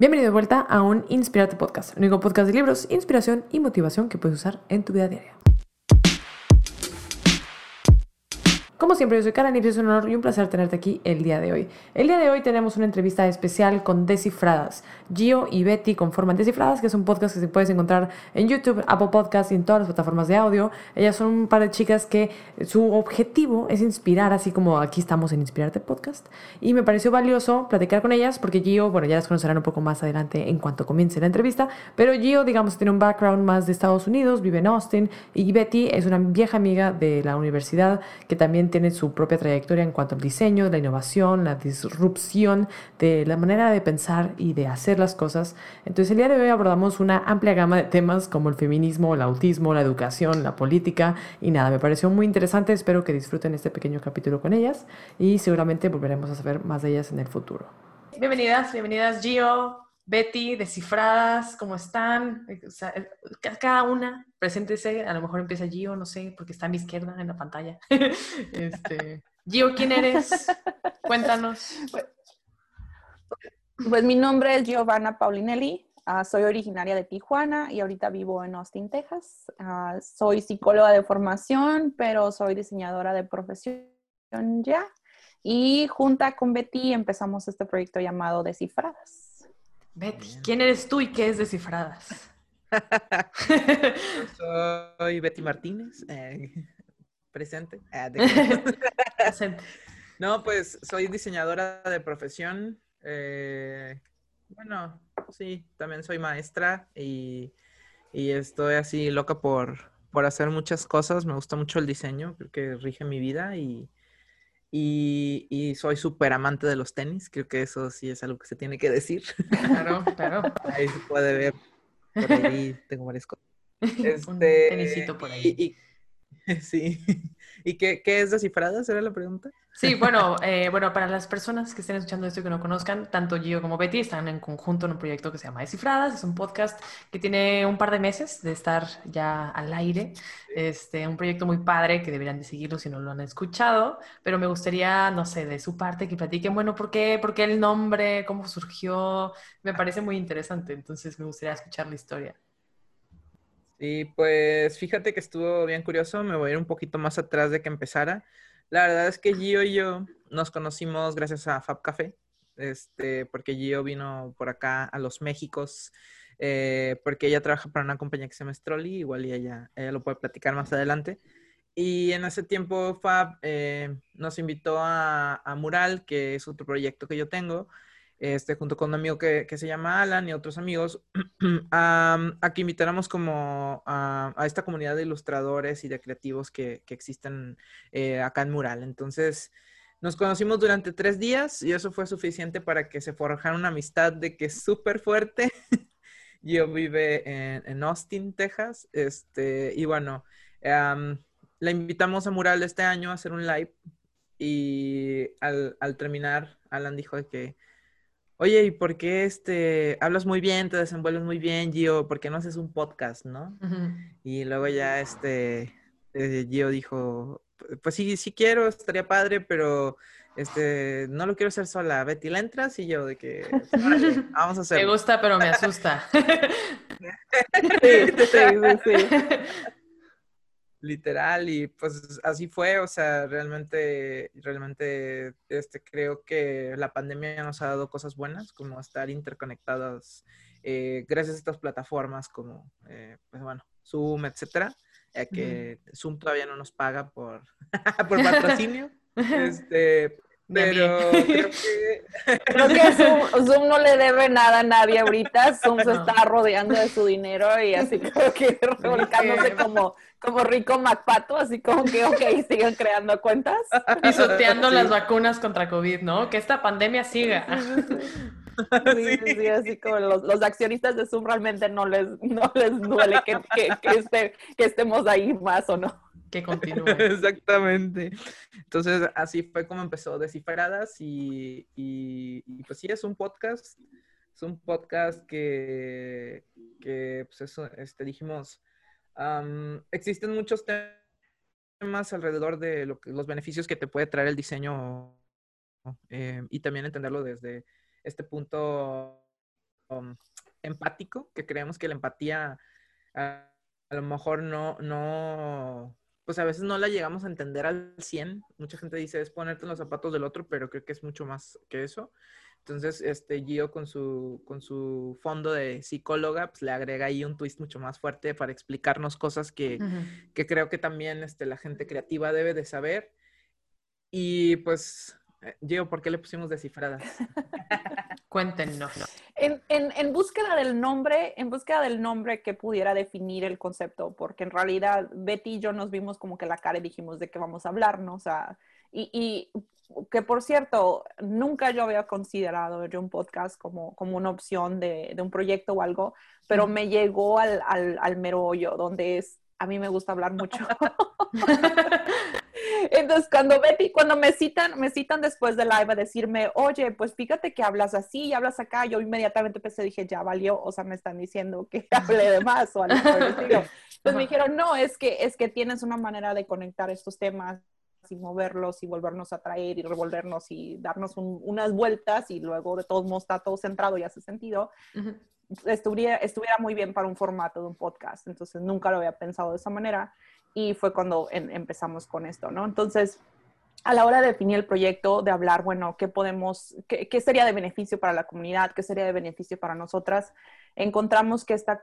Bienvenido de vuelta a un Inspirate Podcast, el único podcast de libros, inspiración y motivación que puedes usar en tu vida diaria. Como siempre, yo soy Karen y es un honor y un placer tenerte aquí el día de hoy. El día de hoy tenemos una entrevista especial con Descifradas. Gio y Betty conforman Descifradas, que es un podcast que se puedes encontrar en YouTube, Apple Podcasts y en todas las plataformas de audio. Ellas son un par de chicas que su objetivo es inspirar, así como aquí estamos en Inspirarte Podcast. Y me pareció valioso platicar con ellas porque Gio, bueno, ya las conocerán un poco más adelante en cuanto comience la entrevista, pero Gio, digamos, tiene un background más de Estados Unidos, vive en Austin, y Betty es una vieja amiga de la universidad que también tiene su propia trayectoria en cuanto al diseño, la innovación, la disrupción de la manera de pensar y de hacer las cosas. Entonces el día de hoy abordamos una amplia gama de temas como el feminismo, el autismo, la educación, la política y nada, me pareció muy interesante, espero que disfruten este pequeño capítulo con ellas y seguramente volveremos a saber más de ellas en el futuro. Bienvenidas, bienvenidas Gio, Betty, descifradas, ¿cómo están? cada una, preséntese, a lo mejor empieza Gio, no sé, porque está a mi izquierda en la pantalla. este, Gio, ¿quién eres? Cuéntanos. Pues, pues, mi nombre es Giovanna Paulinelli, ah, soy originaria de Tijuana y ahorita vivo en Austin, Texas. Ah, soy psicóloga de formación, pero soy diseñadora de profesión ya. Y junta con Betty empezamos este proyecto llamado Descifradas. Betty, ¿quién eres tú y qué es Descifradas? soy Betty Martínez, eh, presente. Ah, presente. No, pues soy diseñadora de profesión. Eh, bueno, sí, también soy maestra y, estoy así loca por, por hacer muchas cosas. Me gusta mucho el diseño, creo que rige mi vida y, y, soy súper amante de los tenis, creo que eso sí es algo que se tiene que decir. Claro, claro. Ahí se puede ver, por ahí tengo varias cosas. Este, Un tenisito por ahí. sí. ¿Y qué, qué es Descifradas? ¿Era la pregunta? Sí, bueno, eh, bueno, para las personas que estén escuchando esto y que no conozcan, tanto Gio como Betty están en conjunto en un proyecto que se llama Descifradas. Es un podcast que tiene un par de meses de estar ya al aire. Este, un proyecto muy padre que deberían de seguirlo si no lo han escuchado. Pero me gustaría, no sé, de su parte que platiquen, bueno, ¿por qué, ¿por qué el nombre? ¿Cómo surgió? Me parece muy interesante. Entonces me gustaría escuchar la historia. Sí, pues fíjate que estuvo bien curioso. Me voy a ir un poquito más atrás de que empezara. La verdad es que Gio y yo nos conocimos gracias a Fab Café, este, porque Gio vino por acá a los Méxicos, eh, porque ella trabaja para una compañía que se llama Strolly, igual y ella, ella lo puede platicar más adelante. Y en ese tiempo Fab eh, nos invitó a, Mural, que es otro proyecto que yo tengo, este, junto con un amigo que, se llama Alan y otros amigos, a, que invitáramos como a, esta comunidad de ilustradores y de creativos que, existen eh, acá en Mural. Entonces, nos conocimos durante tres días y eso fue suficiente para que se forjara una amistad de que es súper fuerte. Yo vive en, Austin, Texas, este, y bueno, la invitamos a Mural este año a hacer un live y al, al terminar, Alan dijo que Oye, ¿y por qué este, hablas muy bien, te desenvuelves muy bien, Gio? ¿Por qué no haces un podcast, no? Y luego ya este, eh, Gio dijo, pues sí, sí quiero, estaría padre, pero este, no lo quiero hacer sola. Betty, ¿la entras? Y yo de que, vamos a hacerlo. Me gusta, pero me asusta. sí, sí, sí. literal y pues así fue, o sea, realmente, realmente, este, creo que la pandemia nos ha dado cosas buenas, como estar interconectados eh, gracias a estas plataformas como, eh, pues bueno, Zoom, etcétera, ya que Zoom todavía no nos paga por, por patrocinio, este, Pero creo que... Creo que Zoom, Zoom, no le debe nada a nadie ahorita. Zoom se está rodeando de su dinero y así creo que revolcándose como, como rico MacPato, así como que, ok, sigan creando cuentas. Pisoteando las vacunas contra COVID, ¿no? Que esta pandemia siga. Sí, sí, así como los, los, accionistas de Zoom realmente no les, no les duele que, que, que, que estemos ahí más o no que continúe. Exactamente. Entonces, así fue como empezó Descifradas y, y, pues sí, es un podcast. Es un podcast que, que pues eso, este, dijimos, existen muchos temas alrededor de lo que, los beneficios que te puede traer el diseño eh, y también entenderlo desde este punto um, empático, que creemos que la empatía a, a lo mejor no, no, pues a veces no la llegamos a entender al 100. Mucha gente dice es ponerte en los zapatos del otro, pero creo que es mucho más que eso. Entonces, este Gio con su, con su fondo de psicóloga, pues le agrega ahí un twist mucho más fuerte para explicarnos cosas que, que creo que también este, la gente creativa debe de saber. Y pues eh, Gio, ¿por qué le pusimos descifradas? Cuéntenos. En, en, en, búsqueda del nombre, en búsqueda del nombre que pudiera definir el concepto, porque en realidad Betty y yo nos vimos como que la cara y dijimos de qué vamos a hablar, ¿no? O sea, y, y que por cierto, nunca yo había considerado yo un podcast como, como una opción de, de un proyecto o algo, pero me llegó al, al, al mero hoyo, donde es, a mí me gusta hablar mucho. Entonces, cuando Betty, cuando me citan, me citan después del live a decirme, oye, pues fíjate que hablas así y hablas acá, yo inmediatamente pensé, dije, ya valió, o sea, me están diciendo que hable de más o algo Entonces me dijeron, no, es que, es que tienes una manera de conectar estos temas y moverlos y volvernos a traer y revolvernos y darnos unas vueltas y luego de todos modos está todo centrado y hace sentido. estuviera, estuviera muy bien para un formato de un podcast. Entonces nunca lo había pensado de esa manera y fue cuando empezamos con esto, ¿no? Entonces, a la hora de definir el proyecto, de hablar, bueno, ¿qué podemos, qué, sería de beneficio para la comunidad, qué sería de beneficio para nosotras? Encontramos que esta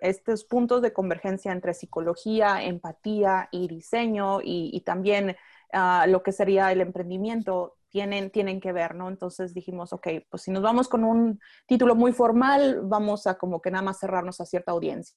estos puntos de convergencia entre psicología, empatía y diseño y, también uh, lo que sería el emprendimiento tienen, tienen que ver, ¿no? Entonces dijimos, ok, pues si nos vamos con un título muy formal, vamos a como que nada más cerrarnos a cierta audiencia.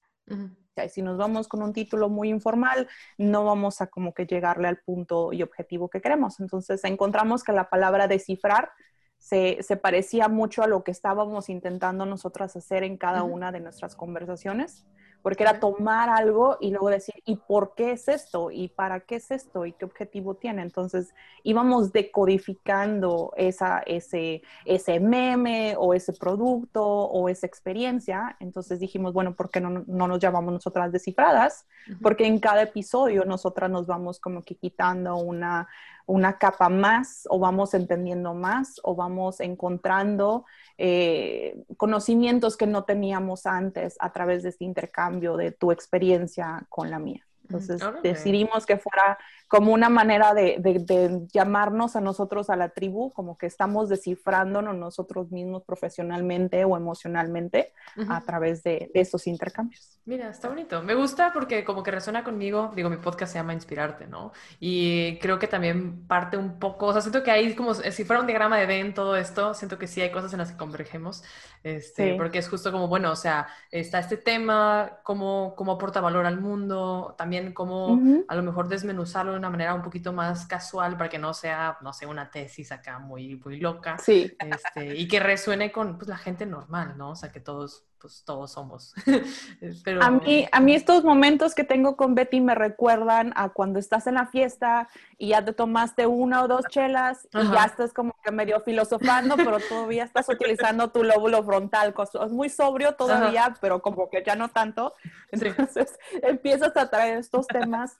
Si nos vamos con un título muy informal, no vamos a como que llegarle al punto y objetivo que queremos. Entonces encontramos que la palabra descifrar se, se parecía mucho a lo que estábamos intentando nosotras hacer en cada una de nuestras conversaciones porque era tomar algo y luego decir, ¿y por qué es esto? ¿Y para qué es esto? ¿Y qué objetivo tiene? Entonces íbamos decodificando esa, ese, ese meme o ese producto o esa experiencia. Entonces dijimos, bueno, ¿por qué no, no nos llamamos nosotras descifradas? Porque en cada episodio nosotras nos vamos como que quitando una, una capa más o vamos entendiendo más o vamos encontrando eh, conocimientos que no teníamos antes a través de este intercambio de tu experiencia con la mía. Entonces decidimos que fuera como una manera de, de, llamarnos a nosotros, a la tribu, como que estamos descifrándonos nosotros mismos profesionalmente o emocionalmente a través de, de, estos intercambios. Mira, está bonito. Me gusta porque como que resuena conmigo, digo, mi podcast se llama Inspirarte, ¿no? Y creo que también parte un poco, o sea, siento que hay como si fuera un diagrama de Ben todo esto, siento que sí hay cosas en las que convergemos, este, sí. porque es justo como, bueno, o sea, está este tema, cómo, cómo aporta valor al mundo, también cómo uh -huh. a lo mejor desmenuzarlo una manera un poquito más casual para que no sea, no sé, una tesis acá muy, muy loca. Sí. Este, y que resuene con pues, la gente normal, ¿no? O sea, que todos, pues todos somos. Pero... a, mí, a mí estos momentos que tengo con Betty me recuerdan a cuando estás en la fiesta y ya te tomaste una o dos chelas y Ajá. ya estás como que medio filosofando, pero todavía estás utilizando tu lóbulo frontal. Es muy sobrio todavía, Ajá. pero como que ya no tanto. Entonces sí. empiezas a traer estos temas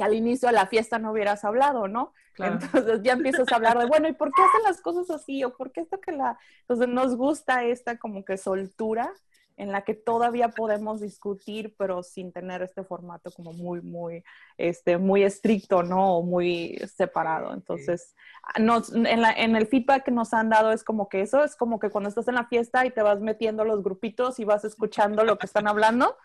que al inicio de la fiesta no hubieras hablado, ¿no? Claro. Entonces ya empiezas a hablar de, bueno, ¿y por qué hacen las cosas así? ¿O por qué esto que la... Entonces nos gusta esta como que soltura en la que todavía podemos discutir, pero sin tener este formato como muy, muy, este, muy estricto, ¿no? O muy separado. Entonces, nos, en, la, en, el feedback que nos han dado es como que eso es como que cuando estás en la fiesta y te vas metiendo los grupitos y vas escuchando lo que están hablando.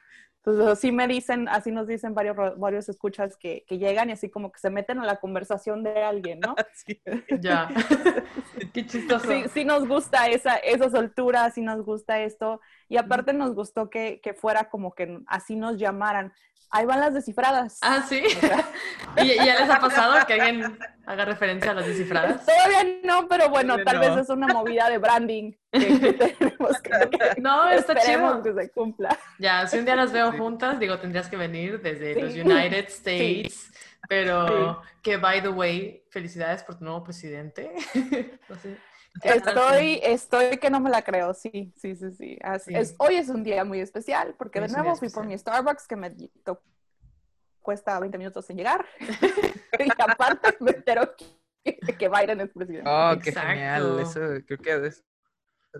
Entonces, así me dicen, así nos dicen varios, varios escuchas que, que, llegan y así como que se meten a la conversación de alguien, ¿no? Sí. Ya. Qué chistoso. Sí, sí, nos gusta esa, esa soltura, sí nos gusta esto. Y aparte nos gustó que, que fuera como que así nos llamaran ahí van las descifradas. Ah, sí. ¿Y ya les ha pasado que alguien haga referencia a las descifradas? Todavía no, pero bueno, tal vez es una movida de branding que, tenemos que, No, está chido. que se cumpla. Ya, si un día las veo juntas, digo, tendrías que venir desde los United States. Pero que, by the way, felicidades por tu nuevo presidente. no sé. Estoy, estoy que no me la creo, sí, sí, sí, sí. Es, hoy es un día muy especial porque de nuevo fui por mi Starbucks que me cuesta 20 minutos en llegar y aparte me entero que, que Biden es presidente. Oh, qué genial, eso creo que es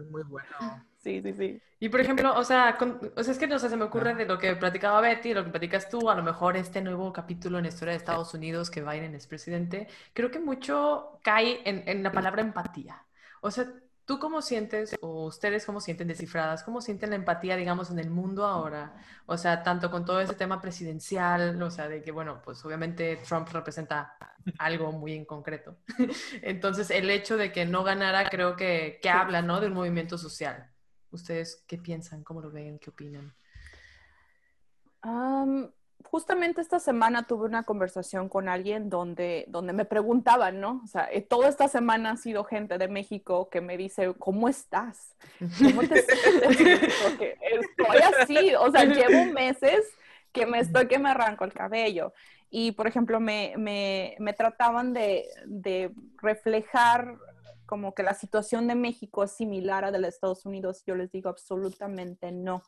muy bueno. Sí, sí, sí. Y por ejemplo, o sea, o sea es que no sé, se me ocurre de lo que platicaba Betty, lo que platicas tú, a lo mejor este nuevo capítulo en la historia de Estados Unidos que Biden es presidente, creo que mucho cae en, en la palabra empatía. O sea, ¿tú cómo sientes, o ustedes cómo sienten descifradas, cómo sienten la empatía, digamos, en el mundo ahora? O sea, tanto con todo ese tema presidencial, o sea, de que, bueno, pues obviamente Trump representa algo muy en concreto. Entonces, el hecho de que no ganara, creo que, que habla, ¿no? De movimiento social. ¿Ustedes qué piensan? ¿Cómo lo ven? ¿Qué opinan? Justamente esta semana tuve una conversación con alguien donde, donde me preguntaban, ¿no? O sea, eh, toda esta semana ha sido gente de México que me dice, ¿cómo estás? ¿Cómo te sientes? Porque estoy así, o sea, llevo meses que me estoy que me arranco el cabello. Y, por ejemplo, me, me, me trataban de, de reflejar como que la situación de México es similar a la de Estados Unidos. Yo les digo absolutamente no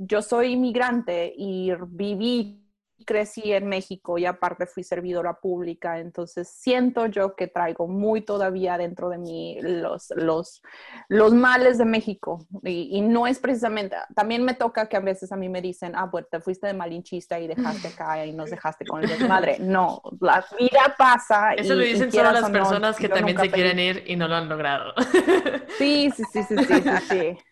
yo soy inmigrante y viví, crecí en México y aparte fui servidora pública, entonces siento yo que traigo muy todavía dentro de mí los, los, los males de México y, no es precisamente, también me toca que a veces a mí me dicen, ah, pues te fuiste de malinchista y dejaste acá y nos dejaste con el desmadre. No, la vida pasa. Eso lo dicen solo las personas que también se quieren ir y no lo han logrado. Sí, sí, sí, sí, sí, sí. sí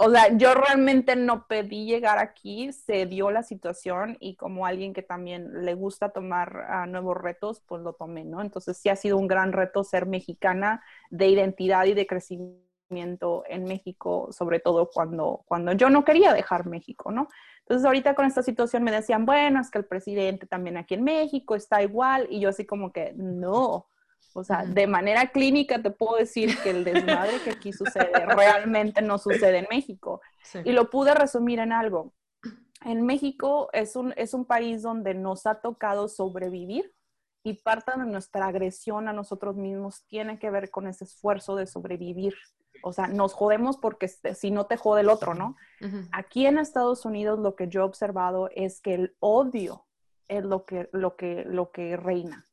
o sea, yo realmente no pedí llegar aquí, se dio la situación y como alguien que también le gusta tomar ah, nuevos retos, pues lo tomé, ¿no? Entonces sí ha sido un gran reto ser mexicana de identidad y de crecimiento en México, sobre todo cuando, cuando yo no quería dejar México, ¿no? Entonces ahorita con esta situación me decían, bueno, es que el presidente también aquí en México está igual y yo así como que, no, o sea, de manera clínica te puedo decir que el desmadre que aquí sucede realmente no sucede en México. Y lo pude resumir en algo. En México es un, es un país donde nos ha tocado sobrevivir y parte de nuestra agresión a nosotros mismos tiene que ver con ese esfuerzo de sobrevivir. O sea, nos jodemos porque si no te jode el otro, ¿no? Aquí en Estados Unidos lo que yo he observado es que el odio es lo que, lo que, lo que reina.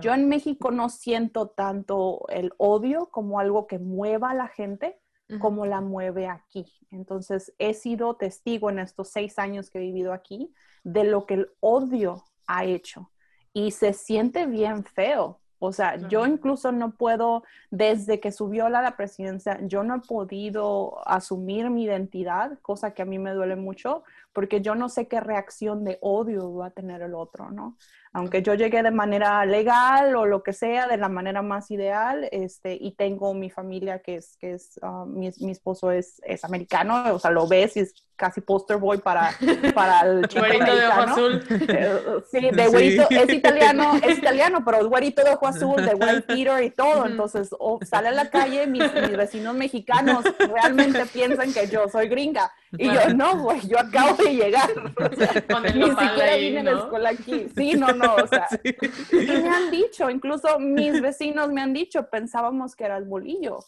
Yo en México no siento tanto el odio como algo que mueva a la gente como la mueve aquí. Entonces, he sido testigo en estos seis años que he vivido aquí de lo que el odio ha hecho. Y se siente bien feo. O sea, yo incluso no puedo, desde que subió la, la presidencia, yo no he podido asumir mi identidad, cosa que a mí me duele mucho, porque yo no sé qué reacción de odio va a tener el otro, ¿no? aunque yo llegué de manera legal o lo que sea, de la manera más ideal, este, y tengo mi familia que es, que es, ah, mi, mi, esposo es, es, americano, o sea, lo ves y es casi poster boy para, para el chico güerito de ojo azul. Eh, sí, de güerito, es italiano, es italiano, pero es güerito de ojo azul, de white Peter y todo, entonces sale a la calle, mis, mis vecinos mexicanos realmente piensan que yo soy gringa, y yo, no, güey, yo acabo de llegar. O sea, ni siquiera ahí, vine ¿no? a la escuela aquí. Sí, no, no, o sea. Sí. Y me han dicho, incluso mis vecinos me han dicho, pensábamos que era el bolillo.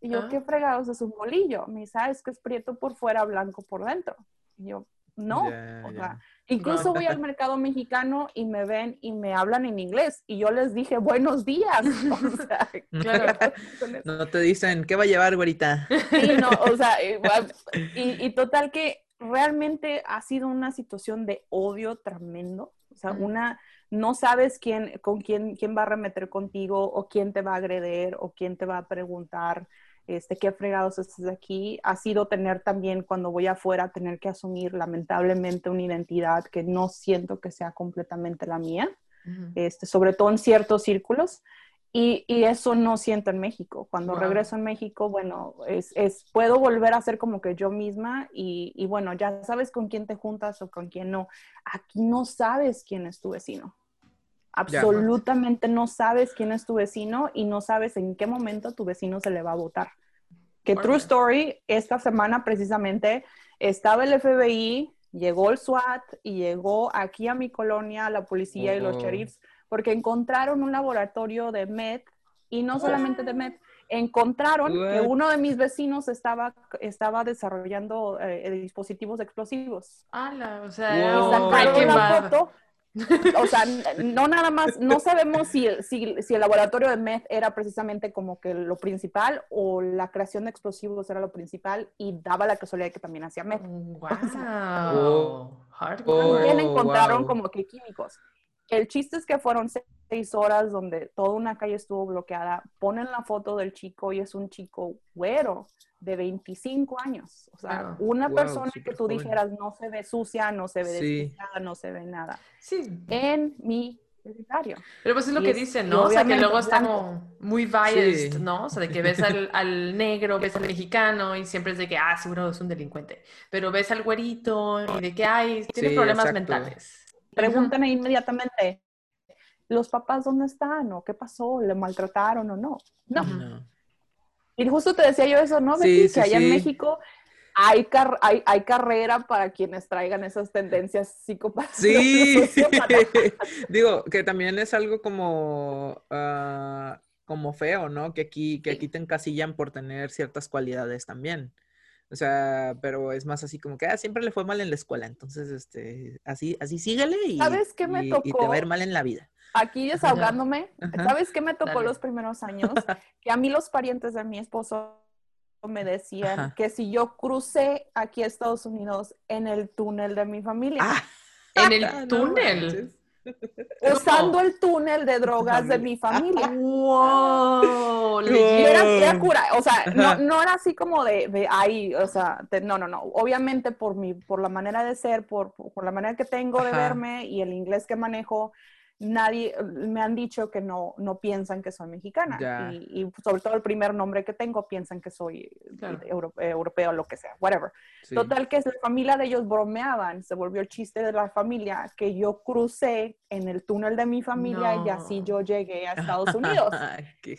Y yo, Ah. ¿qué fregados es un bolillo? Me dice, ah, es que es prieto por fuera, blanco por dentro. Y yo, no. Ya, o sea, incluso voy al mercado mexicano y me ven y me hablan en inglés. Y yo les dije, buenos días. O sea, Claro. No te dicen, ¿qué va a llevar, güerita? Sí, no, o sea, igual, y, y total que realmente ha sido una situación de odio tremendo. O sea, una, no sabes quién, con quién, quién va a remeter contigo o quién te va a agredir o quién te va a preguntar. este, qué fregados estás aquí, ha sido tener también cuando voy afuera, tener que asumir lamentablemente una identidad que no siento que sea completamente la mía, este, sobre todo en ciertos círculos. Y, y, eso no siento en México. Cuando regreso en México, bueno, es, es, puedo volver a ser como que yo misma y, y, bueno, ya sabes con quién te juntas o con quién no. Aquí no sabes quién es tu vecino. Absolutamente no sabes quién es tu vecino y no sabes en qué momento tu vecino se le va a votar. Que True Story, esta semana precisamente estaba el FBI, llegó el SWAT y llegó aquí a mi colonia la policía y los sheriffs porque encontraron un laboratorio de MED y no solamente de MED, encontraron que uno de mis vecinos estaba, estaba desarrollando eh, dispositivos explosivos. ¡Hala! O sea, sacaron una foto. O sea, no nada más, no sabemos si, si, si, el laboratorio de MED era precisamente como que lo principal o la creación de explosivos era lo principal y daba la casualidad que también hacía MED. ¡Wow! también encontraron como que químicos. El chiste es que fueron seis horas donde toda una calle estuvo bloqueada. Ponen la foto del chico y es un chico güero de 25 años. O sea, una persona que tú dijeras no se ve sucia, no se ve sí. no se ve nada. Sí. En mi vecindario. Pero pues es lo que dicen, ¿no? O sea, que luego está como muy biased, ¿no? O sea, de que ves al, al, negro, ves al mexicano y siempre es de que, ah, seguro es un delincuente. Pero ves al güerito y de que, ay, tiene problemas mentales. Preguntan inmediatamente, ¿los papás dónde están? ¿O qué pasó? ¿Le maltrataron o no? No. Y justo te decía yo eso, ¿no? Sí, que allá en México hay, hay, hay, carrera para quienes traigan esas tendencias psicopáticas. Sí, digo, que también es algo como, ah, como feo, ¿no? Que aquí, que aquí te encasillan por tener ciertas cualidades también. O sea, pero es más así como que ah, siempre le fue mal en la escuela, entonces este, así, así síguele y, ¿Sabes qué me tocó? y te va a ir mal en la vida. Aquí desahogándome, ¿sabes qué me tocó los primeros años? Que a mí los parientes de mi esposo me decían que si yo crucé aquí a Estados Unidos en el túnel de mi familia. Ah, ¿En el túnel? Usando el túnel de drogas de mi familia. ¡Wow! Y era, cura, o sea, no, era así como de, de ahí, o sea, no, no, no. Obviamente por mi, por la manera de ser, por, por la manera que tengo de verme y el inglés que manejo, nadie, me han dicho que no, no piensan que soy mexicana. Y, sobre todo el primer nombre que tengo, piensan que soy europeo, lo que sea, whatever. Total que la familia de ellos bromeaban, se volvió el chiste de la familia que yo crucé en el túnel de mi familia y así yo llegué a Estados Unidos.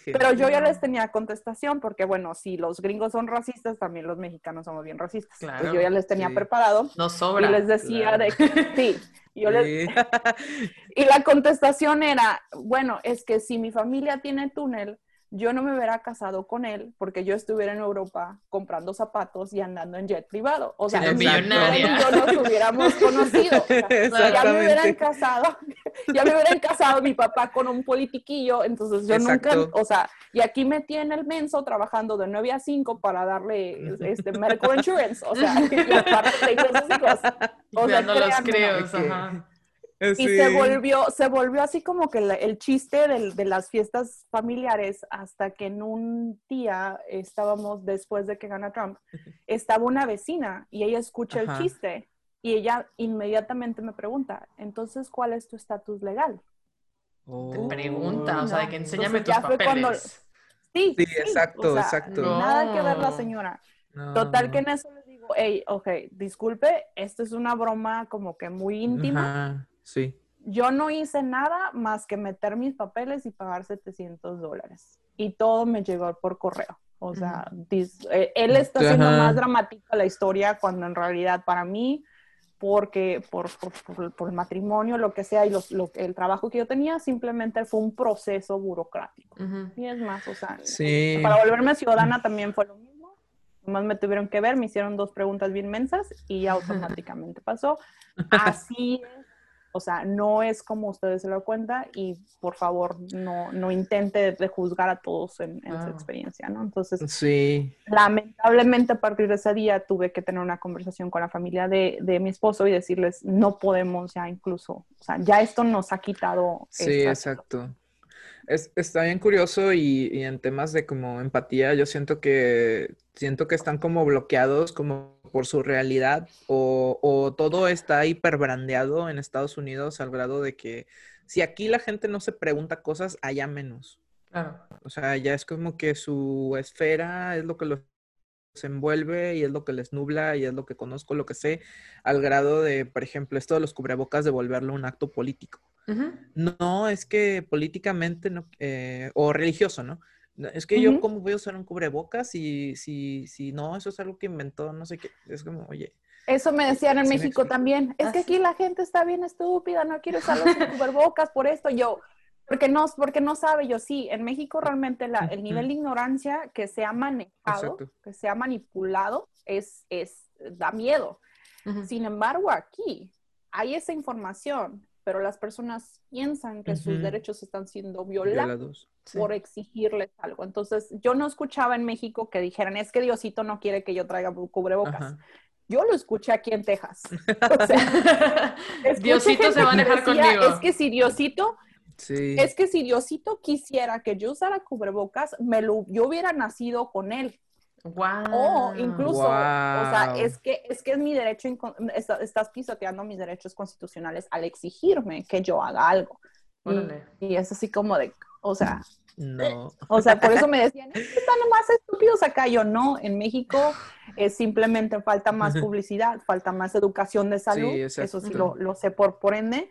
Pero yo ya les tenía contestación porque, bueno, si los gringos son racistas, también los mexicanos somos bien racistas. Entonces yo ya les tenía preparado. No sobra. Y les decía de que, sí, y la contestación era, bueno, es que si mi familia tiene túnel, yo no me hubiera casado con él porque yo estuviera en Europa comprando zapatos y andando en jet privado. O sea, si yo nos hubiéramos conocido. ya me hubieran casado, ya me hubieran casado mi papá con un politiquillo, entonces yo nunca, o sea, y aquí me tiene el menso trabajando de 9 a 5 para darle este medical insurance, o sea, sus hijos. O sea, los creo, ajá. Eh, y se volvió, se volvió así como que el chiste de, las fiestas familiares hasta que en un día estábamos después de que gana Trump, estaba una vecina y ella escucha el chiste y ella inmediatamente me pregunta, entonces, ¿cuál es tu estatus legal? Te pregunta, o sea, de que enséñame tus papeles. Sí, sí, exacto, exacto. Nada que ver la señora. Total que en eso le digo, hey, ok, disculpe, esto es una broma como que muy íntima. Sí. Yo no hice nada más que meter mis papeles y pagar 700 dólares. Y todo me llegó por correo. O sea, eh, él está haciendo más dramática la historia cuando en realidad para mí, porque por, por, el matrimonio, lo que sea, y lo, el trabajo que yo tenía, simplemente fue un proceso burocrático. Y es más, o sea, para volverme ciudadana también fue lo mismo. Nomás me tuvieron que ver, me hicieron dos preguntas bien mensas y ya automáticamente pasó. Así es o sea, no es como ustedes se lo cuentan y por favor no, no intente de juzgar a todos en, su experiencia, ¿no? Entonces, sí. lamentablemente a partir de ese día tuve que tener una conversación con la familia de, de, mi esposo y decirles, no podemos ya incluso, o sea, ya esto nos ha quitado. Sí, exacto. Es, está bien curioso y, y en temas de como empatía, yo siento que siento que están como bloqueados como por su realidad o, o todo está hiperbrandeado en Estados Unidos al grado de que si aquí la gente no se pregunta cosas, allá menos. Claro. O sea, ya es como que su esfera es lo que los envuelve y es lo que les nubla y es lo que conozco, lo que sé, al grado de, por ejemplo, esto de los cubrebocas de volverlo un acto político. No, es que políticamente no, eh, o religioso, ¿no? Es que yo. ¿cómo voy a usar un cubrebocas si, si, si no, eso es algo que inventó, no sé qué? Es como, oye, Eso me decían en me México también. Es Ah, que sí. aquí la gente está bien estúpida, no quiere usar los cubrebocas por esto. Yo, porque no, porque no sabe. Yo sí, en México realmente la- el nivel de ignorancia que se ha manejado, Exacto. que se ha manipulado, es, es, da miedo. Sin embargo, aquí hay esa información, pero las personas piensan que sus derechos están siendo violados violados. Sí. por exigirles algo. Entonces, yo no escuchaba en México que dijeran, es que Diosito no quiere que yo traiga cubrebocas. Ajá. Yo lo escuché aquí en Texas. O sea, escuché Diosito se va a enojar decía, conmigo. Es que si Diosito, Sí. es que si Diosito quisiera que yo usara cubrebocas, me lo, yo hubiera nacido con él. Wow. O incluso, o sea, es que es que es mi derecho, está- estás pisoteando mis derechos constitucionales al exigirme que yo haga algo. Y, y es así como de, o sea, No. o sea, por eso me decían, "Es que están más estúpidos acá. Yo no, en México es simplemente falta más publicidad, falta más educación de salud. Sí, eso sí lo, lo sé por, por ende.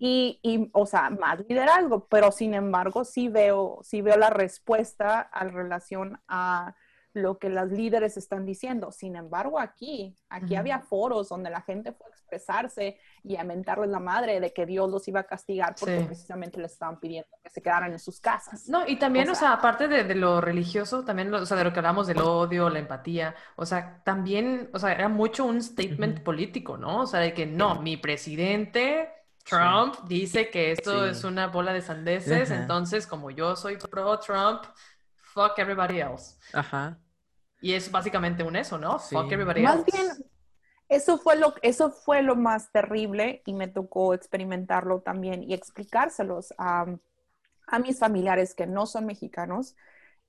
Y, y, o sea, más liderazgo, pero sin embargo sí veo, sí veo la respuesta al relación a lo que las líderes están diciendo. Sin embargo, aquí, aquí Ujú. había foros donde la gente fue a expresarse y a mentarles la madre de que Dios los iba a castigar porque Sí. precisamente les estaban pidiendo que se quedaran en sus casas. No, y también, O o sea, aparte de, de lo religioso, también, o sea, de lo que hablamos del odio, la empatía, o sea, también, o sea, era mucho un statement Ujú. político, ¿no? O sea, de que no, mi presidente Trump dice que esto Sí. es una bola de sandeces, Ajá. entonces como yo soy pro Trump, fuck everybody else. Ajá. Y es básicamente un eso, ¿no? Sí. Fuck everybody Más else. bien, eso fue, lo, eso fue lo más terrible y me tocó experimentarlo también y explicárselos a, a mis familiares que no son mexicanos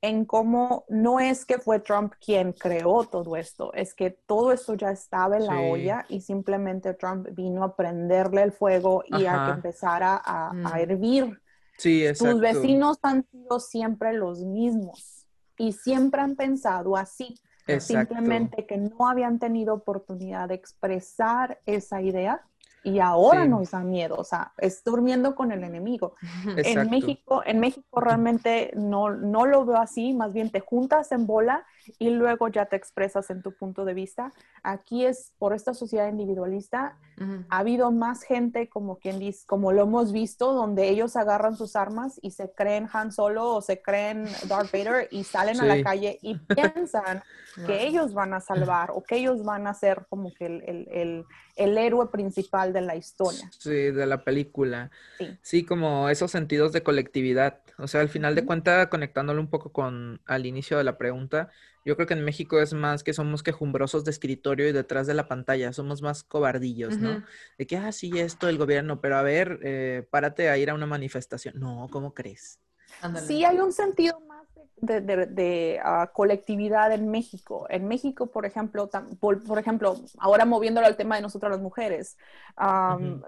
en cómo no es que fue Trump quien creó todo esto, es que todo esto ya estaba en la Sí. olla y simplemente Trump vino a prenderle el fuego y a que empezara a, a Mm. hervir. Sí, exacto. Tus vecinos han sido siempre los mismos y siempre han pensado así. Exacto. Simplemente que no habían tenido oportunidad de expresar esa idea y ahora Sí. nos da miedo, o sea, es durmiendo con el enemigo. En Exacto. México, en México realmente no, no lo veo así, más bien te juntas en bola y luego ya te expresas en tu punto de vista. Aquí es por esta sociedad individualista, Ujú. ha habido más gente como quien dice, como lo hemos visto, donde ellos agarran sus armas y se creen Han Solo o se creen Darth Vader y salen a la Sí. calle y piensan que ellos van a salvar o que ellos van a ser como que el, el- el- el héroe principal de la historia. Sí, de la película. Sí. Sí, como esos sentidos de colectividad. O sea, al final de cuentas, conectándolo un poco con al inicio de la pregunta, yo creo que en México es más que somos quejumbrosos de escritorio y detrás de la pantalla, somos más cobardillos, ¿no? De que, ah, sí, esto, el gobierno, pero a ver, eh, párate a ir a una manifestación. No, ¿cómo crees? Sí hay un sentido más de, de- de, ah, colectividad en México. En México, por ejemplo, tam- por, por ejemplo, ahora moviéndolo al tema de nosotras las mujeres,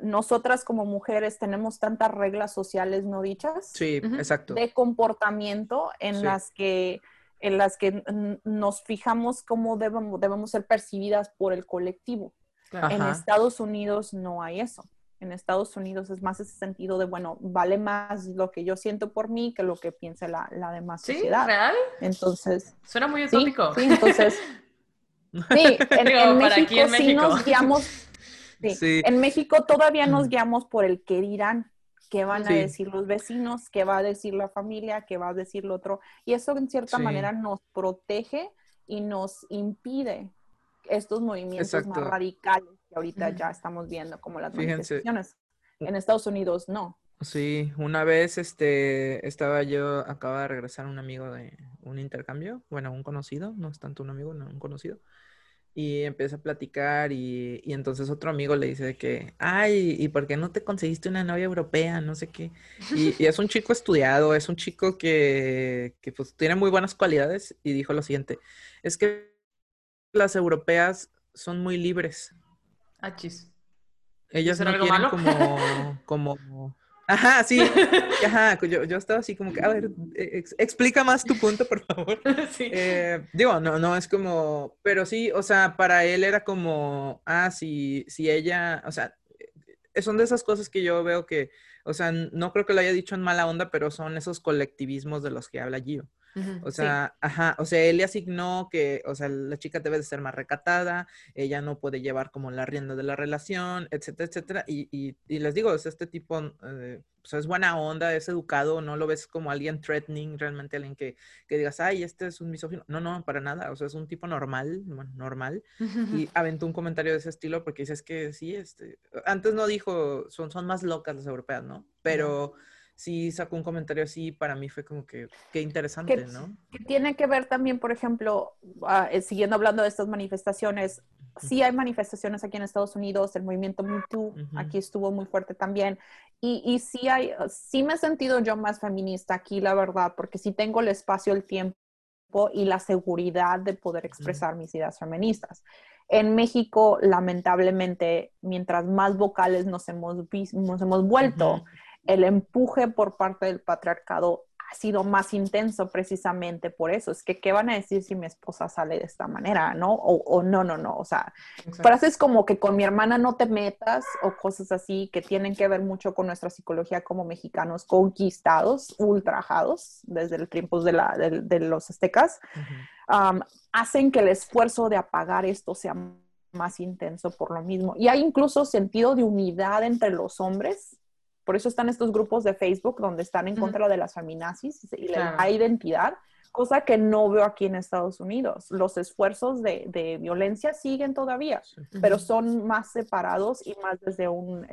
nosotras como mujeres tenemos tantas reglas sociales no dichas Sí, Ujú. exacto. de comportamiento en Sí. las que en las que nos fijamos cómo debemos, debemos ser percibidas por el colectivo. Claro. En. Estados Unidos no hay eso. En Estados Unidos es más ese sentido de, bueno, vale más lo que yo siento por mí que lo que piense la, la demás ¿Sí? sociedad. ¿Real? Entonces, Suena muy utópico. sí, entonces, sí, en, Digo, en para México sí nos guiamos, sí, Sí. en México todavía nos guiamos por el que dirán, qué van a decir los vecinos, qué va a decir la familia, qué va a decir lo otro. Y eso en cierta manera nos protege y nos impide estos movimientos más radicales que ahorita ya estamos viendo, como las Fíjense. manifestaciones. En Estados Unidos no. Sí, una vez este estaba yo, acaba de regresar un amigo de un intercambio, bueno, un conocido, no es tanto un amigo, no, un conocido. y empieza a platicar y, y, entonces otro amigo le dice que, ay, ¿y por qué no te conseguiste una novia europea? No sé qué. Y, y es un chico estudiado, es un chico que, que, pues tiene muy buenas cualidades y dijo lo siguiente, es que las europeas son muy libres. Ah, chis. Ellas no quieren como, como Ajá, sí. Ajá, yo, yo estaba así como que, a ver, e, explica más tu punto, por favor. Sí. Eh, digo, no, no, es como, pero sí, o sea, para él era como, ah, si, si ella, o sea, eh, son de esas cosas que yo veo que, o sea, no creo que lo haya dicho en mala onda, pero son esos colectivismos de los que habla Gio o sea, ajá, o sea, él le asignó que, o sea, la chica debe de ser más recatada, ella no puede llevar como la rienda de la relación, etcétera, etcétera. Y, y, y les digo, es este tipo, eh, pues es buena onda, es educado, no lo ves como alguien threatening, realmente alguien que, que digas, ay, este es un misógino. No, no, para nada, o sea, es un tipo normal, normal. Y aventó un comentario de ese estilo porque dices que sí, este, antes no dijo, son, son más locas las europeas, ¿no? Pero sí sacó un comentario así, para mí fue como que, qué interesante, ¿no? Que tiene que ver también, por ejemplo, eh, siguiendo hablando de estas manifestaciones, sí hay manifestaciones aquí en Estados Unidos, el movimiento Me Too aquí estuvo muy fuerte también, y, y sí hay, sí me he sentido yo más feminista aquí, la verdad, porque sí tengo el espacio, el tiempo y la seguridad de poder expresar mis ideas feministas. En México, lamentablemente, mientras más vocales nos hemos, nos hemos vuelto, el empuje por parte del patriarcado ha sido más intenso precisamente por eso. Es que, ¿qué van a decir si mi esposa sale de esta manera? ¿No? O, no, no, no. O sea, frases como que con mi hermana no te metas o cosas así que tienen que ver mucho con nuestra psicología como mexicanos conquistados, ultrajados desde el tiempo de, la, de, los aztecas, hacen que el esfuerzo de apagar esto sea más intenso por lo mismo. Y hay incluso sentido de unidad entre los hombres por eso están estos grupos de Facebook donde están en contra de las feminazis y la identidad, cosa que no veo aquí en Estados Unidos. Los esfuerzos de, violencia siguen todavía, pero son más separados y más desde un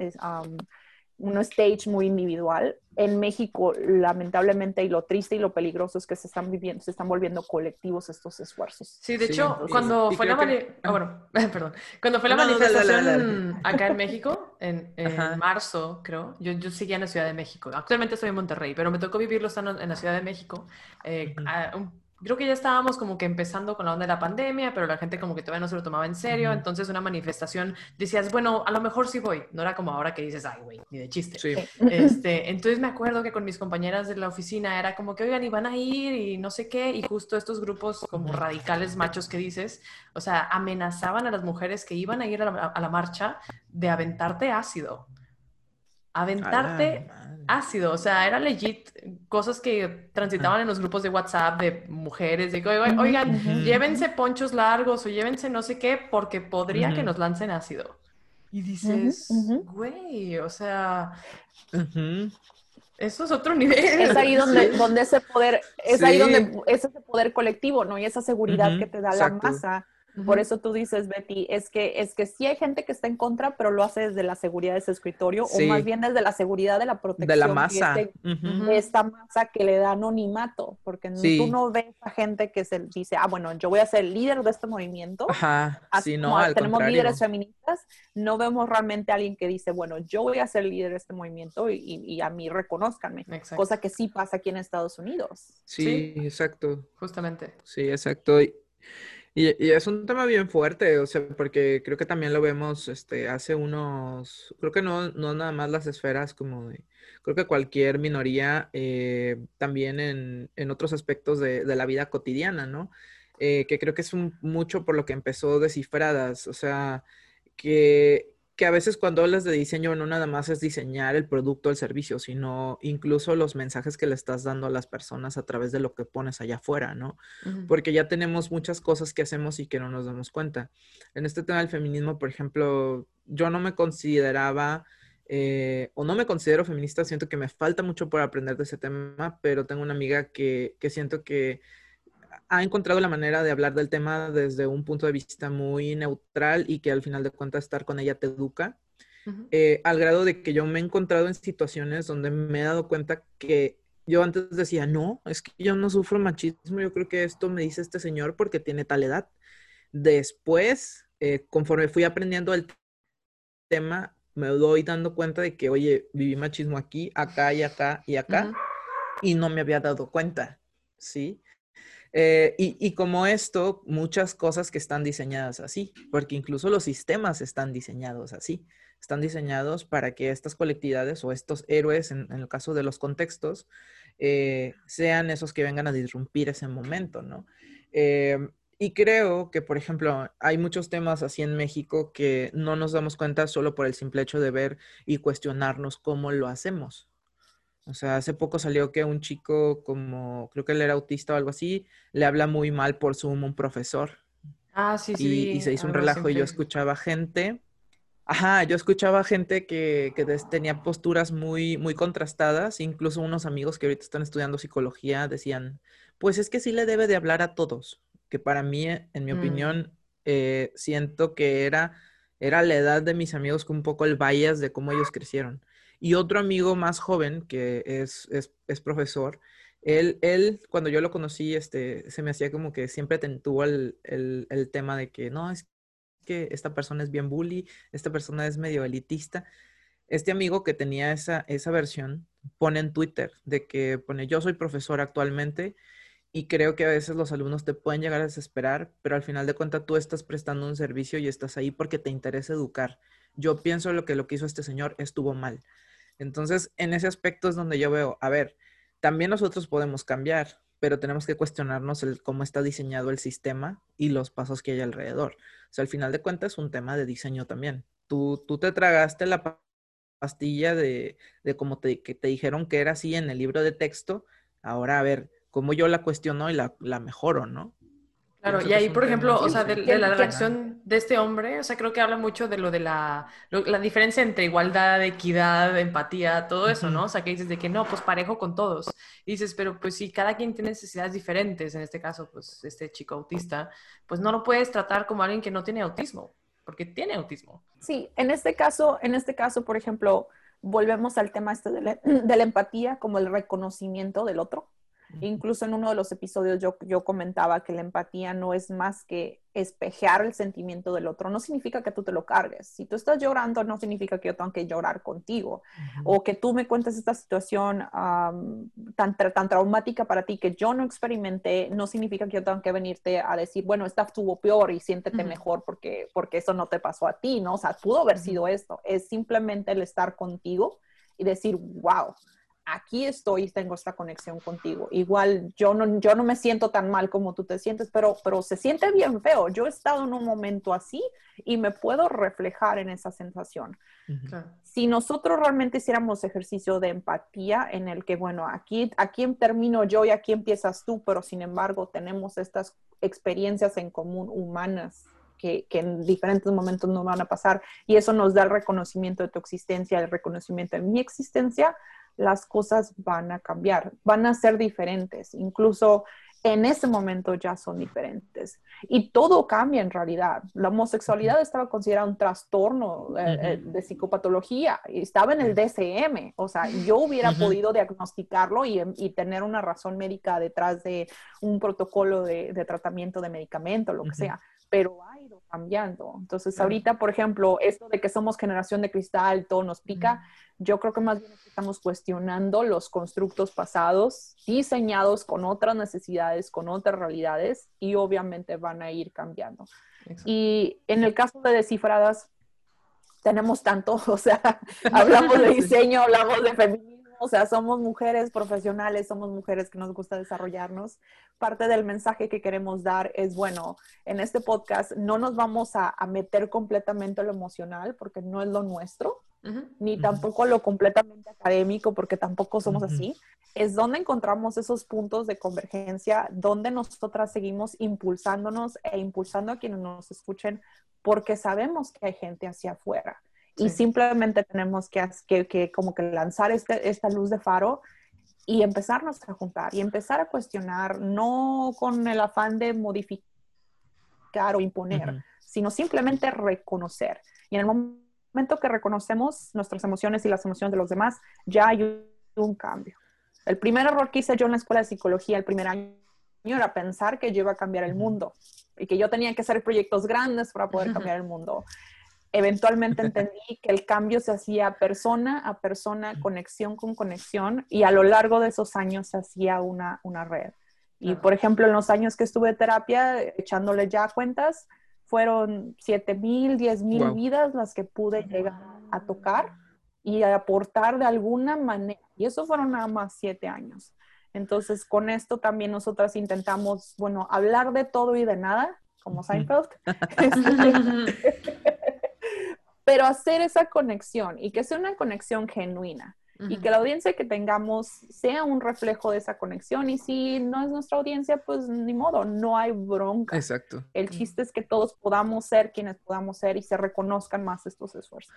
un stage muy individual. En México, lamentablemente, y lo triste y lo peligroso es que se están viviendo, se están volviendo colectivos estos esfuerzos. Sí, de hecho, cuando, fue la ah, bueno, perdón. cuando fue la manifestación acá en México, en, marzo, creo, yo, yo seguía en la Ciudad de México. Actualmente estoy en Monterrey, pero me tocó vivirlo estando en la Ciudad de México. Eh, un creo que ya estábamos como que empezando con la onda de la pandemia, pero la gente como que todavía no se lo tomaba en serio. Entonces, una manifestación decías, bueno, a lo mejor sí voy. No era como ahora que dices, ay, güey, ni de chiste. Sí. Este, entonces, me acuerdo que con mis compañeras de la oficina era como que, oigan, y van a ir y no sé qué. Y justo estos grupos como radicales machos que dices, o sea, amenazaban a las mujeres que iban a ir a la, a la marcha de aventarte ácido. Aventarte ácido, o sea, era legit cosas que transitaban en los grupos de WhatsApp de mujeres, de oigan, llévense ponchos largos o llévense no sé qué, porque podría que nos lancen ácido. Y dices, güey, o sea, eso es otro nivel. Es ahí donde, donde ese poder, es ahí donde es ese poder colectivo, ¿no? Y esa seguridad que te da la masa por eso tú dices, Betty, es que, es que sí hay gente que está en contra, pero lo hace desde la seguridad de ese escritorio, o más bien desde la seguridad de la protección. De la masa. De, esta masa que le da anonimato, porque tú no ves a gente que se dice, ah, bueno, yo voy a ser el líder de este movimiento. Ajá, sí, no, Tenemos líderes feministas, no vemos realmente a alguien que dice, bueno, yo voy a ser el líder de este movimiento y, a mí reconozcanme. Cosa que sí pasa aquí en Estados Unidos. Sí, sí, exacto. Justamente. Sí, exacto. Y, es un tema bien fuerte, o sea, porque creo que también lo vemos este, hace unos, creo que no, no nada más las esferas como de, creo que cualquier minoría, eh, también en, en, otros aspectos de, de, la vida cotidiana, ¿no? Eh, que creo que es un, mucho por lo que empezó descifradas, o sea, que que a veces cuando hablas de diseño no nada más es diseñar el producto o el servicio, sino incluso los mensajes que le estás dando a las personas a través de lo que pones allá afuera, ¿no? Porque ya tenemos muchas cosas que hacemos y que no nos damos cuenta. En este tema del feminismo, por ejemplo, yo no me consideraba eh, o no me considero feminista, siento que me falta mucho por aprender de ese tema, pero tengo una amiga que, que siento que ha encontrado la manera de hablar del tema desde un punto de vista muy neutral y que al final de cuentas estar con ella te educa, eh, al grado de que yo me he encontrado en situaciones donde me he dado cuenta que yo antes decía, no, es que yo no sufro machismo, yo creo que esto me dice este señor porque tiene tal edad. Después, eh, conforme fui aprendiendo el tema, me doy dando cuenta de que, oye, viví machismo aquí, acá y acá y acá, y no me había dado cuenta, ¿sí? Eh, y, como esto, muchas cosas que están diseñadas así, porque incluso los sistemas están diseñados así, están diseñados para que estas colectividades o estos héroes, en, el caso de los contextos, eh, sean esos que vengan a disrumpir ese momento, ¿no? Eh, y creo que, por ejemplo, hay muchos temas así en México que no nos damos cuenta solo por el simple hecho de ver y cuestionarnos cómo lo hacemos. O sea, hace poco salió que un chico como, creo que él era autista o algo así, le habla muy mal por Zoom un profesor. Ah, sí, sí. Y, se hizo un relajo y yo escuchaba gente, ajá, yo escuchaba gente que, que tenía posturas muy, muy contrastadas, incluso unos amigos que ahorita están estudiando psicología decían, pues es que sí le debe de hablar a todos que para mí, en mi mm. opinión, eh, siento que era, era la edad de mis amigos con un poco el bias de cómo ellos crecieron. Y otro amigo más joven, que es, es, profesor, él, él, cuando yo lo conocí, este, se me hacía como que siempre tuvo el, el, el, tema de que no, es que esta persona es bien bully, esta persona es medio elitista. Este amigo que tenía esa, esa versión pone en Twitter de que pone, yo soy profesor actualmente y creo que a veces los alumnos te pueden llegar a desesperar, pero al final de cuentas tú estás prestando un servicio y estás ahí porque te interesa educar. Yo pienso lo que lo que hizo este señor estuvo mal. Entonces, en ese aspecto es donde yo veo, a ver, también nosotros podemos cambiar, pero tenemos que cuestionarnos el, cómo está diseñado el sistema y los pasos que hay alrededor. O sea, al final de cuentas es un tema de diseño también. Tú, tú te tragaste la pastilla de, de como te, que te dijeron que era así en el libro de texto. Ahora, a ver, cómo yo la cuestiono y la, la mejoro, ¿no? Claro, y ahí, por ejemplo, o sea, de, la reacción de este hombre, o sea, creo que habla mucho de lo de la, la diferencia entre igualdad, equidad, empatía, todo eso, ¿no? O sea, que dices de que no, pues parejo con todos. Y dices, pero pues si cada quien tiene necesidades diferentes, en este caso, pues este chico autista, pues no lo puedes tratar como alguien que no tiene autismo, porque tiene autismo. Sí, en este caso, en este caso, por ejemplo, volvemos al tema este de la empatía como el reconocimiento del otro. Incluso en uno de los episodios yo, yo comentaba que la empatía no es más que espejear el sentimiento del otro. No significa que tú te lo cargues. Si tú estás llorando, no significa que yo tenga que llorar contigo. O que tú me cuentes esta situación tan, tan traumática para ti que yo no experimenté, no significa que yo tenga que venirte a decir, bueno, esta estuvo peor y siéntete mejor porque, porque eso no te pasó a ti, ¿no? O sea, pudo haber sido esto. Es simplemente el estar contigo y decir, wow aquí estoy y tengo esta conexión contigo. Igual yo no, yo no me siento tan mal como tú te sientes, pero, pero se siente bien feo. Yo he estado en un momento así y me puedo reflejar en esa sensación. Si nosotros realmente hiciéramos ejercicio de empatía en el que, bueno, aquí, aquí termino yo y aquí empiezas tú, pero sin embargo tenemos estas experiencias en común humanas que, que, en diferentes momentos nos van a pasar y eso nos da el reconocimiento de tu existencia, el reconocimiento de mi existencia, las cosas van a cambiar, van a ser diferentes, incluso en ese momento ya son diferentes. Y todo cambia en realidad. La homosexualidad estaba considerada un trastorno eh, eh, de psicopatología, estaba en el DCM, o sea, yo hubiera podido diagnosticarlo y, tener una razón médica detrás de un protocolo de, tratamiento de medicamento, lo que sea, pero ha ido cambiando. Entonces, ahorita, por ejemplo, esto de que somos generación de cristal, todo nos pica, yo creo que más bien estamos cuestionando los constructos pasados diseñados con otras necesidades, con otras realidades y obviamente van a ir cambiando. Y en el caso de descifradas, tenemos tanto, o sea, hablamos de diseño, hablamos de feminismo, o sea, somos mujeres profesionales, somos mujeres que nos gusta desarrollarnos. Parte del mensaje que queremos dar es, bueno, en este podcast no nos vamos a, a meter completamente lo emocional porque no es lo nuestro ni tampoco lo completamente académico, porque tampoco somos así, es donde encontramos esos puntos de convergencia, donde nosotras seguimos impulsándonos e impulsando a quienes nos escuchen, porque sabemos que hay gente hacia afuera. Y simplemente tenemos que, que, que, como que lanzar este, esta luz de faro y empezarnos a juntar y empezar a cuestionar, no con el afán de modificar o imponer, sino simplemente reconocer. Y en el momento momento que reconocemos nuestras emociones y las emociones de los demás, ya hay un cambio. El primer error que hice yo en la escuela de psicología el primer año era pensar que yo iba a cambiar el mundo y que yo tenía que hacer proyectos grandes para poder cambiar el mundo. Eventualmente entendí que el cambio se hacía persona a persona, conexión con conexión, y a lo largo de esos años se hacía una, una red. Y por ejemplo, en los años que estuve de terapia, echándole ya cuentas, fueron 7 mil, 10 mil vidas las que pude llegar a tocar y aportar de alguna manera. Y eso fueron nada más siete años. Entonces, con esto también nosotras intentamos, bueno, hablar de todo y de nada, como Seinfeld, pero hacer esa conexión y que sea una conexión genuina y que la audiencia que tengamos sea un reflejo de esa conexión y si no es nuestra audiencia, pues ni modo, no hay bronca. Exacto. El chiste es que todos podamos ser quienes podamos ser y se reconozcan más estos esfuerzos.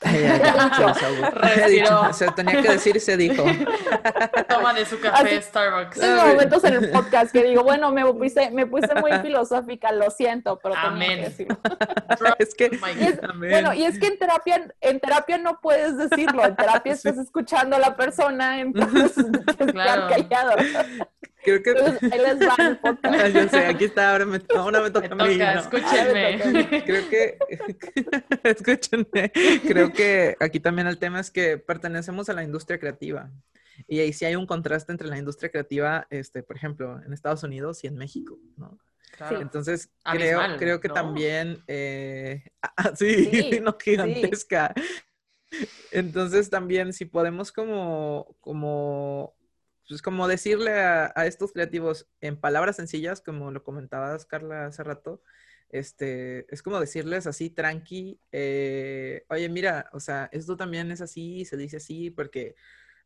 se tenía que decir y se dijo. Toma de su café Starbucks. Hay momentos en el podcast que digo, bueno, me puse, me puse muy filosófica, lo siento, pero tenía que decirlo. es que, bueno, y es que en terapia, en terapia no puedes decirlo, en terapia estás escuchando a la persona, entonces claro. callado. Creo que. ahí les va el podcast. Yo sé, aquí está, ahora me, ahora me toca a mí. ¿no? Escúchenme. Creo que. escúchenme. Creo que aquí también el tema es que pertenecemos a la industria creativa. Y ahí sí hay un contraste entre la industria creativa, este, por ejemplo, en Estados Unidos y en México, ¿no? Claro. Entonces, creo, creo que ¿no? también. Eh, ah, sí, Sí, no gigantesca. Entonces, también, si podemos, como. como pues como decirle a, a, estos creativos en palabras sencillas, como lo comentabas, Carla, hace rato, este, es como decirles así, tranqui, eh, oye, mira, o sea, esto también es así, se dice así, porque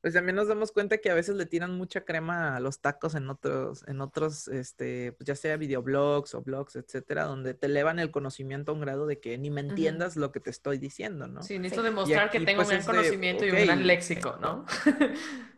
pues también nos damos cuenta que a veces le tiran mucha crema a los tacos en otros, en otros, este, pues ya sea videoblogs o blogs, etcétera, donde te elevan el conocimiento a un grado de que ni me entiendas uh -huh. lo que te estoy diciendo, ¿no? Sí, necesito demostrar aquí, que tengo pues, un gran conocimiento de, okay. y un gran léxico, ¿no?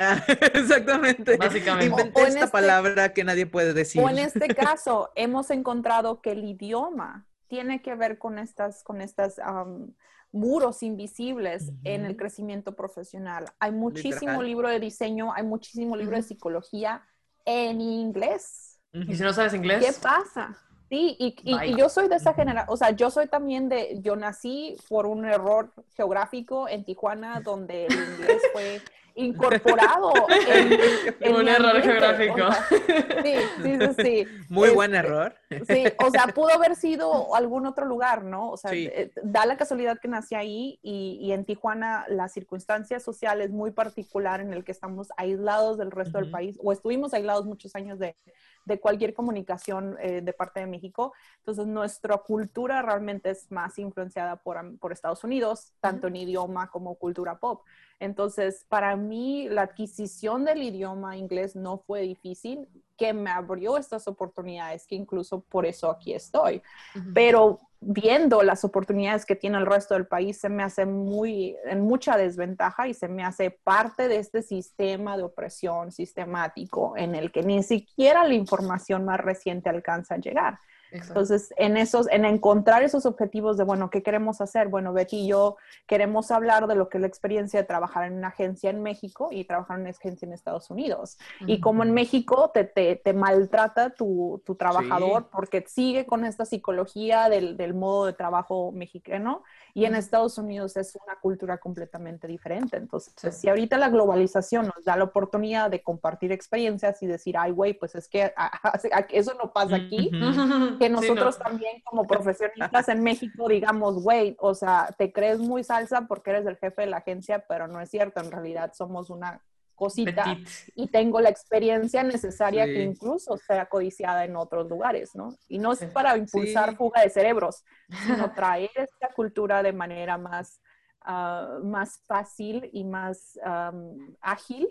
Exactamente. Básicamente. Inventé esta este, palabra que nadie puede decir. O en este caso, hemos encontrado que el idioma tiene que ver con estas, con estas um, muros invisibles uh -huh. en el crecimiento profesional. Hay muchísimo Literal. libro de diseño, hay muchísimo libro uh -huh. de psicología en inglés. Uh -huh. ¿Y si no sabes inglés? ¿Qué pasa? Sí, y, y, y, yo soy de esa generación, o sea, yo soy también de, yo nací por un error geográfico en Tijuana, donde el inglés fue incorporado en, en un error ambiente. geográfico. O sea, sí, sí, sí, sí. Muy este, buen error. Sí, o sea, pudo haber sido algún otro lugar, ¿no? O sea, sí. Eh, da la casualidad que nací ahí y, y, en Tijuana la circunstancia social es muy particular en el que estamos aislados del resto uh -huh. del país o estuvimos aislados muchos años de, de cualquier comunicación eh, de parte de México. Entonces, nuestra cultura realmente es más influenciada por, por Estados Unidos, tanto uh -huh. en idioma como cultura pop. Entonces, para mí, la adquisición del idioma inglés no fue difícil, que me abrió estas oportunidades, que incluso por eso aquí estoy. Uh -huh. Pero viendo las oportunidades que tiene el resto del país, se me hace muy, en mucha desventaja y se me hace parte de este sistema de opresión sistemático en el que ni siquiera la información más reciente alcanza a llegar. Exacto. Entonces, en esos, en encontrar esos objetivos de, bueno, ¿qué queremos hacer? Bueno, Betty y yo queremos hablar de lo que es la experiencia de trabajar en una agencia en México y trabajar en una agencia en Estados Unidos. Uh -huh. Y como en México te, te, te maltrata tu, tu trabajador sí. porque sigue con esta psicología del, del, modo de trabajo mexicano y en Estados Unidos es una cultura completamente diferente. Entonces, sí. si ahorita la globalización nos da la oportunidad de compartir experiencias y decir, ay, güey, pues es que a, a, a, eso no pasa aquí. Uh -huh que nosotros sí, no. también como profesionistas en México digamos, güey, o sea, te crees muy salsa porque eres el jefe de la agencia, pero no es cierto, en realidad somos una cosita Petit. y tengo la experiencia necesaria sí. que incluso sea codiciada en otros lugares, ¿no? Y no es para impulsar sí. fuga de cerebros, sino traer esta cultura de manera más, uh, más fácil y más um, ágil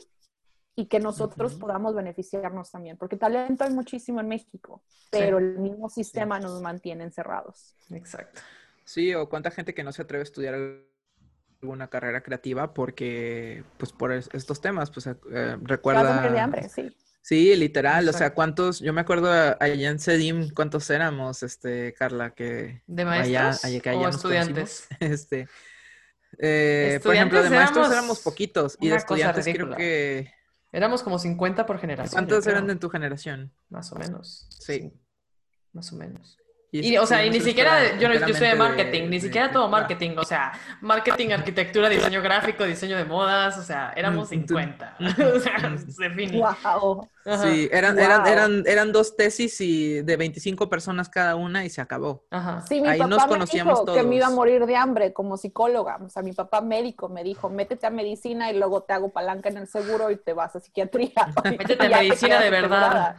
y que nosotros uh -huh. podamos beneficiarnos también, porque talento hay muchísimo en México, pero sí. el mismo sistema sí. nos mantiene encerrados. Exacto. Sí, o cuánta gente que no se atreve a estudiar alguna carrera creativa porque, pues por estos temas, pues eh, recuerda... de hambre, sí. Sí, literal, Exacto. o sea, cuántos, yo me acuerdo allá en Cedim, cuántos éramos, este, Carla, que... ¿De maestros allá, allá, que allá o estudiantes? Este, eh, por ejemplo, de maestros éramos poquitos y de estudiantes creo que Éramos como 50 por generación. ¿Cuántos eran de tu generación? Más o menos. Sí. Más o menos. Y, o sea, y ni siquiera, yo, yo soy de marketing, ni siquiera todo marketing, o sea, marketing, arquitectura, diseño gráfico, diseño de modas, o sea, éramos 50. o sea, se finí. Wow. Sí, eran, eran, eran, eran dos tesis y de 25 personas cada una y se acabó. Ajá. Sí, mi Ahí papá nos conocíamos me dijo que me iba a morir de hambre como psicóloga. O sea, mi papá médico me dijo, métete a medicina y luego te hago palanca en el seguro y te vas a psiquiatría. métete a medicina de verdad.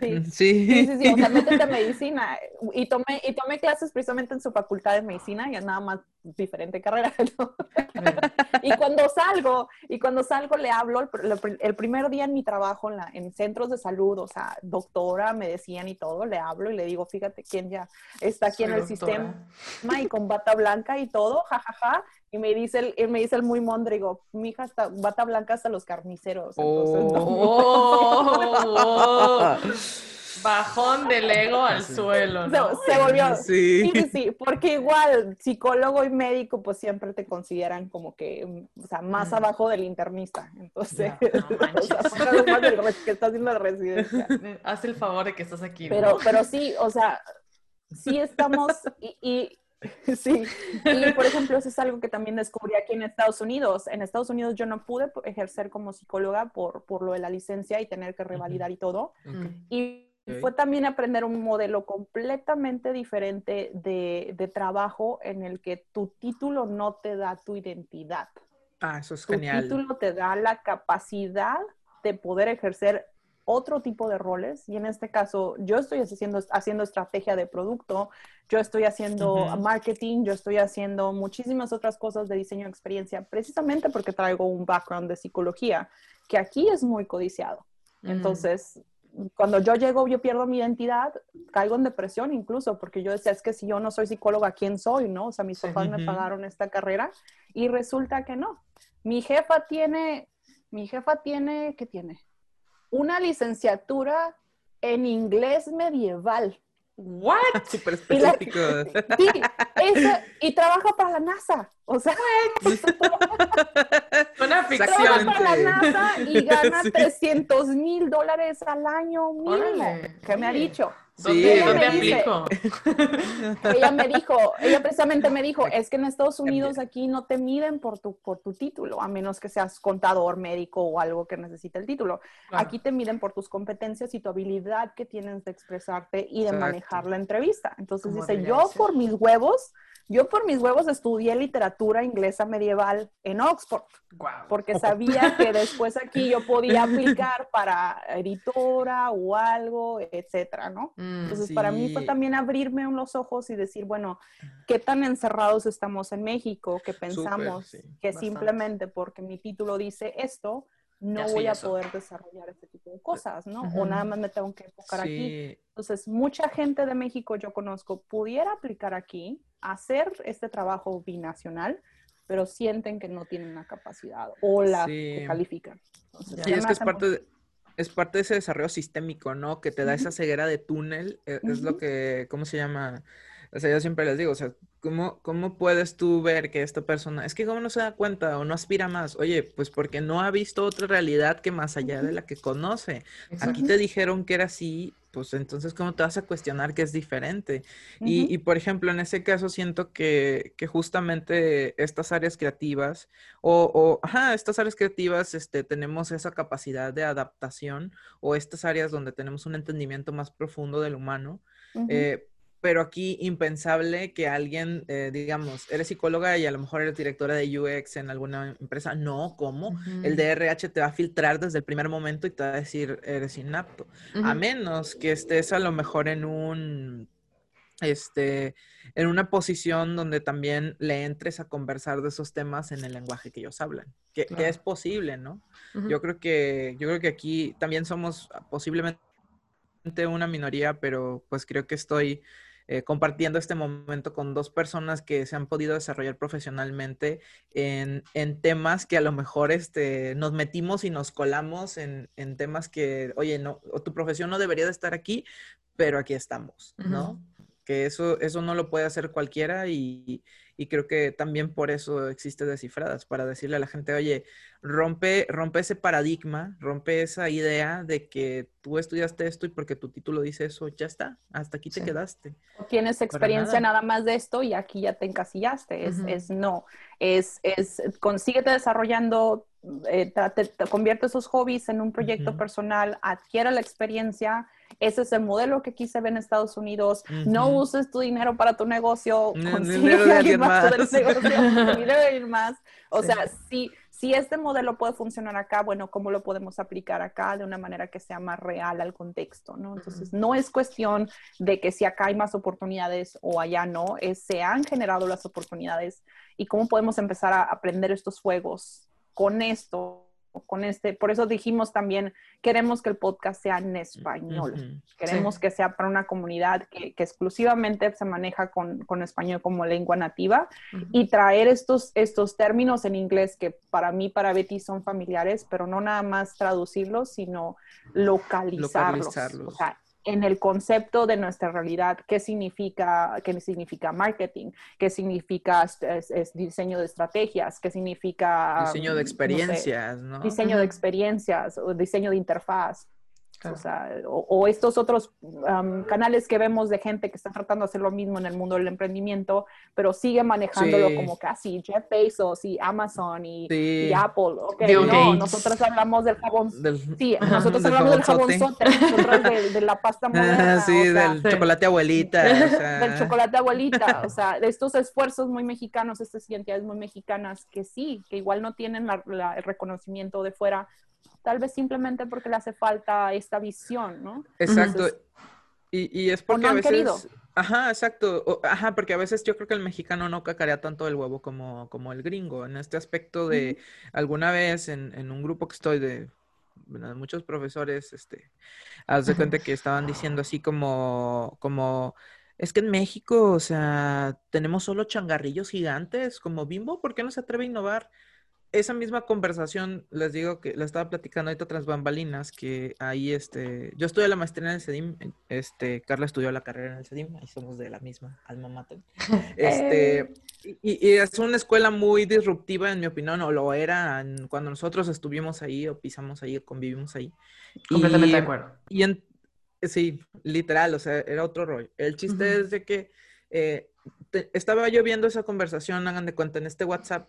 Sí. Sí. sí. sí, sí, o sea, métete a medicina. Y tomé, y tomé clases precisamente en su facultad de medicina y nada más diferente carrera. y cuando salgo, y cuando salgo le hablo el, el primer día en mi trabajo en la en centros de salud, o sea, doctora, me decían y todo, le hablo y le digo, fíjate quién ya está aquí en el sistema y con bata blanca y todo, jajaja. Ja, ja. Y me dice el, me dice el muy mondrigo, mi hija está bata blanca hasta los carniceros. oh. oh. Bajón del ego al suelo. ¿no? Se, volvió. Sí. sí. sí, porque igual psicólogo y médico pues siempre te consideran como que, o sea, más mm. abajo del internista. Entonces, o sea, más del que estás haciendo la residencia. Haz el favor de que estás aquí. Pero, pero sí, o sea, sí estamos y, y Sí, y por ejemplo, eso es algo que también descubrí aquí en Estados Unidos. En Estados Unidos yo no pude ejercer como psicóloga por, por lo de la licencia y tener que revalidar y todo. Y fue también aprender un modelo completamente diferente de, de, trabajo en el que tu título no te da tu identidad. Ah, eso es genial. Tu título te da la capacidad de poder ejercer otro tipo de roles y en este caso yo estoy haciendo, haciendo estrategia de producto, yo estoy haciendo marketing, yo estoy haciendo muchísimas otras cosas de diseño de experiencia precisamente porque traigo un background de psicología que aquí es muy codiciado. Mm. Entonces, cuando yo llego, yo pierdo mi identidad, caigo en depresión incluso, porque yo decía, es que si yo no soy psicóloga, ¿quién soy? ¿No? O sea, mis papás me pagaron esta carrera y resulta que no. Mi jefa tiene, mi jefa tiene, ¿qué tiene? Una licenciatura en inglés medieval. ¿What? Súper específico. sí, y trabaja para la NASA. O sea, una ficción. Trabaja para la NASA y gana 300 mil dólares al año mínimo, que me ha dicho. Sí, ¿dónde aplico? ella me dijo, ella precisamente me dijo, es que en Estados Unidos aquí no te miden por tu, por tu título, a menos que seas contador, médico o algo que necesite el título. Aquí te miden por tus competencias y tu habilidad que tienes de expresarte y de manejar la entrevista. Entonces dice, yo por mis huevos yo por mis huevos estudié literatura inglesa medieval en Oxford, porque sabía que después aquí yo podía aplicar para editora o algo, etcétera, ¿no? Mm, Entonces para mí fue también abrirme los ojos y decir, bueno, ¿qué tan encerrados estamos en México que pensamos que simplemente porque mi título dice esto, no voy a poder desarrollar este tipo de cosas, ¿no? O nada más me tengo que enfocar aquí. Entonces, mucha gente de México yo conozco pudiera aplicar aquí, hacer este trabajo binacional, pero sienten que no tienen la capacidad o la que califican. sí, es que es parte, de, es parte de ese desarrollo sistémico, ¿no? Que te da esa ceguera de túnel, e, es, lo que, ¿cómo se llama? O sea, yo siempre les digo, o sea, ¿cómo, ¿cómo puedes tú ver que esta persona, es que cómo no se da cuenta o no aspira más? Oye, pues porque no ha visto otra realidad que más allá de la que conoce. Aquí te dijeron que era así, pues entonces, ¿cómo te vas a cuestionar que es diferente? y, y, por ejemplo, en ese caso siento que, que justamente estas áreas creativas o, o, ajá, estas áreas creativas, este, tenemos esa capacidad de adaptación o estas áreas donde tenemos un entendimiento más profundo del humano. eh, pero aquí impensable que alguien, eh, digamos, eres psicóloga y a lo mejor eres directora de UX en alguna empresa. No, ¿cómo? El DRH te va a filtrar desde el primer momento y te va a decir, eres inapto. A menos que estés a lo mejor en un, este, en una posición donde también le entres a conversar de esos temas en el lenguaje que ellos hablan, que, que es posible, ¿no? Yo creo que, yo creo que aquí también somos posiblemente una minoría, pero pues creo que estoy eh, compartiendo este momento con dos personas que se han podido desarrollar profesionalmente en, temas que a lo mejor este, nos metimos y nos colamos en, temas que, oye, no, tu profesión no debería de estar aquí, pero aquí estamos, ¿no? que eso, eso no lo puede hacer cualquiera y, y creo que también por eso existe Descifradas, para decirle a la gente, oye, rompe, rompe ese paradigma, rompe esa idea de que tú estudiaste esto y porque tu título dice eso, ya está, hasta aquí te quedaste. Tienes experiencia nada. más de esto y aquí ya te encasillaste. Es, es no, es, es consíguete desarrollando, eh, te, convierte esos hobbies en un proyecto personal, adquiere la experiencia ese es el modelo que aquí se ve en Estados Unidos. No uses tu dinero para tu negocio, consigue alguien más, negocio, más. O sea, si, si este modelo puede funcionar acá, bueno, ¿cómo lo podemos aplicar acá de una manera que sea más real al contexto? ¿no? Entonces, no es cuestión de que si acá hay más oportunidades o allá no, es se han generado las oportunidades y cómo podemos empezar a aprender estos juegos con esto con este, por eso dijimos también, queremos que el podcast sea en español, queremos que sea para una comunidad que, exclusivamente se maneja con, español como lengua nativa y traer estos, estos términos en inglés que para mí, para Betty son familiares, pero no nada más traducirlos, sino localizarlos. localizarlos. O sea, en el concepto de nuestra realidad, qué significa, qué significa marketing, qué significa es, diseño de estrategias, qué significa... Diseño de experiencias, ¿no? Diseño de experiencias o diseño de interfaz. O, estos otros canales que vemos de gente que está tratando de hacer lo mismo en el mundo del emprendimiento, pero sigue manejándolo como casi Jeff Bezos y Amazon y, Apple. Okay, no, nosotros hablamos del jabón. sí, nosotros hablamos del jabón sote, nosotros de, la pasta moderna. Sí, del chocolate abuelita. del chocolate abuelita. O sea, de estos esfuerzos muy mexicanos, estas identidades muy mexicanas que sí, que igual no tienen el reconocimiento de fuera, tal vez simplemente porque le hace falta esta visión, ¿no? Exacto. y, es porque a veces... Ajá, exacto. ajá, porque a veces yo creo que el mexicano no cacarea tanto el huevo como, como el gringo. En este aspecto de alguna vez en, un grupo que estoy de muchos profesores, este, haz de cuenta que estaban diciendo así como, como, es que en México, o sea, tenemos solo changarrillos gigantes como Bimbo, ¿por qué no se atreve a innovar? Esa misma conversación, les digo que la estaba platicando ahorita tras bambalinas, que ahí, este, yo estudié la maestría en el CEDIM, este, Carla estudió la carrera en el CEDIM, ahí somos de la misma alma mater. Este, y, es una escuela muy disruptiva, en mi opinión, o lo era cuando nosotros estuvimos ahí, o pisamos ahí, o convivimos ahí. Completamente de acuerdo. Y sí, literal, o sea, era otro rollo. El chiste es de que eh, estaba yo viendo esa conversación, hagan de cuenta, en este WhatsApp,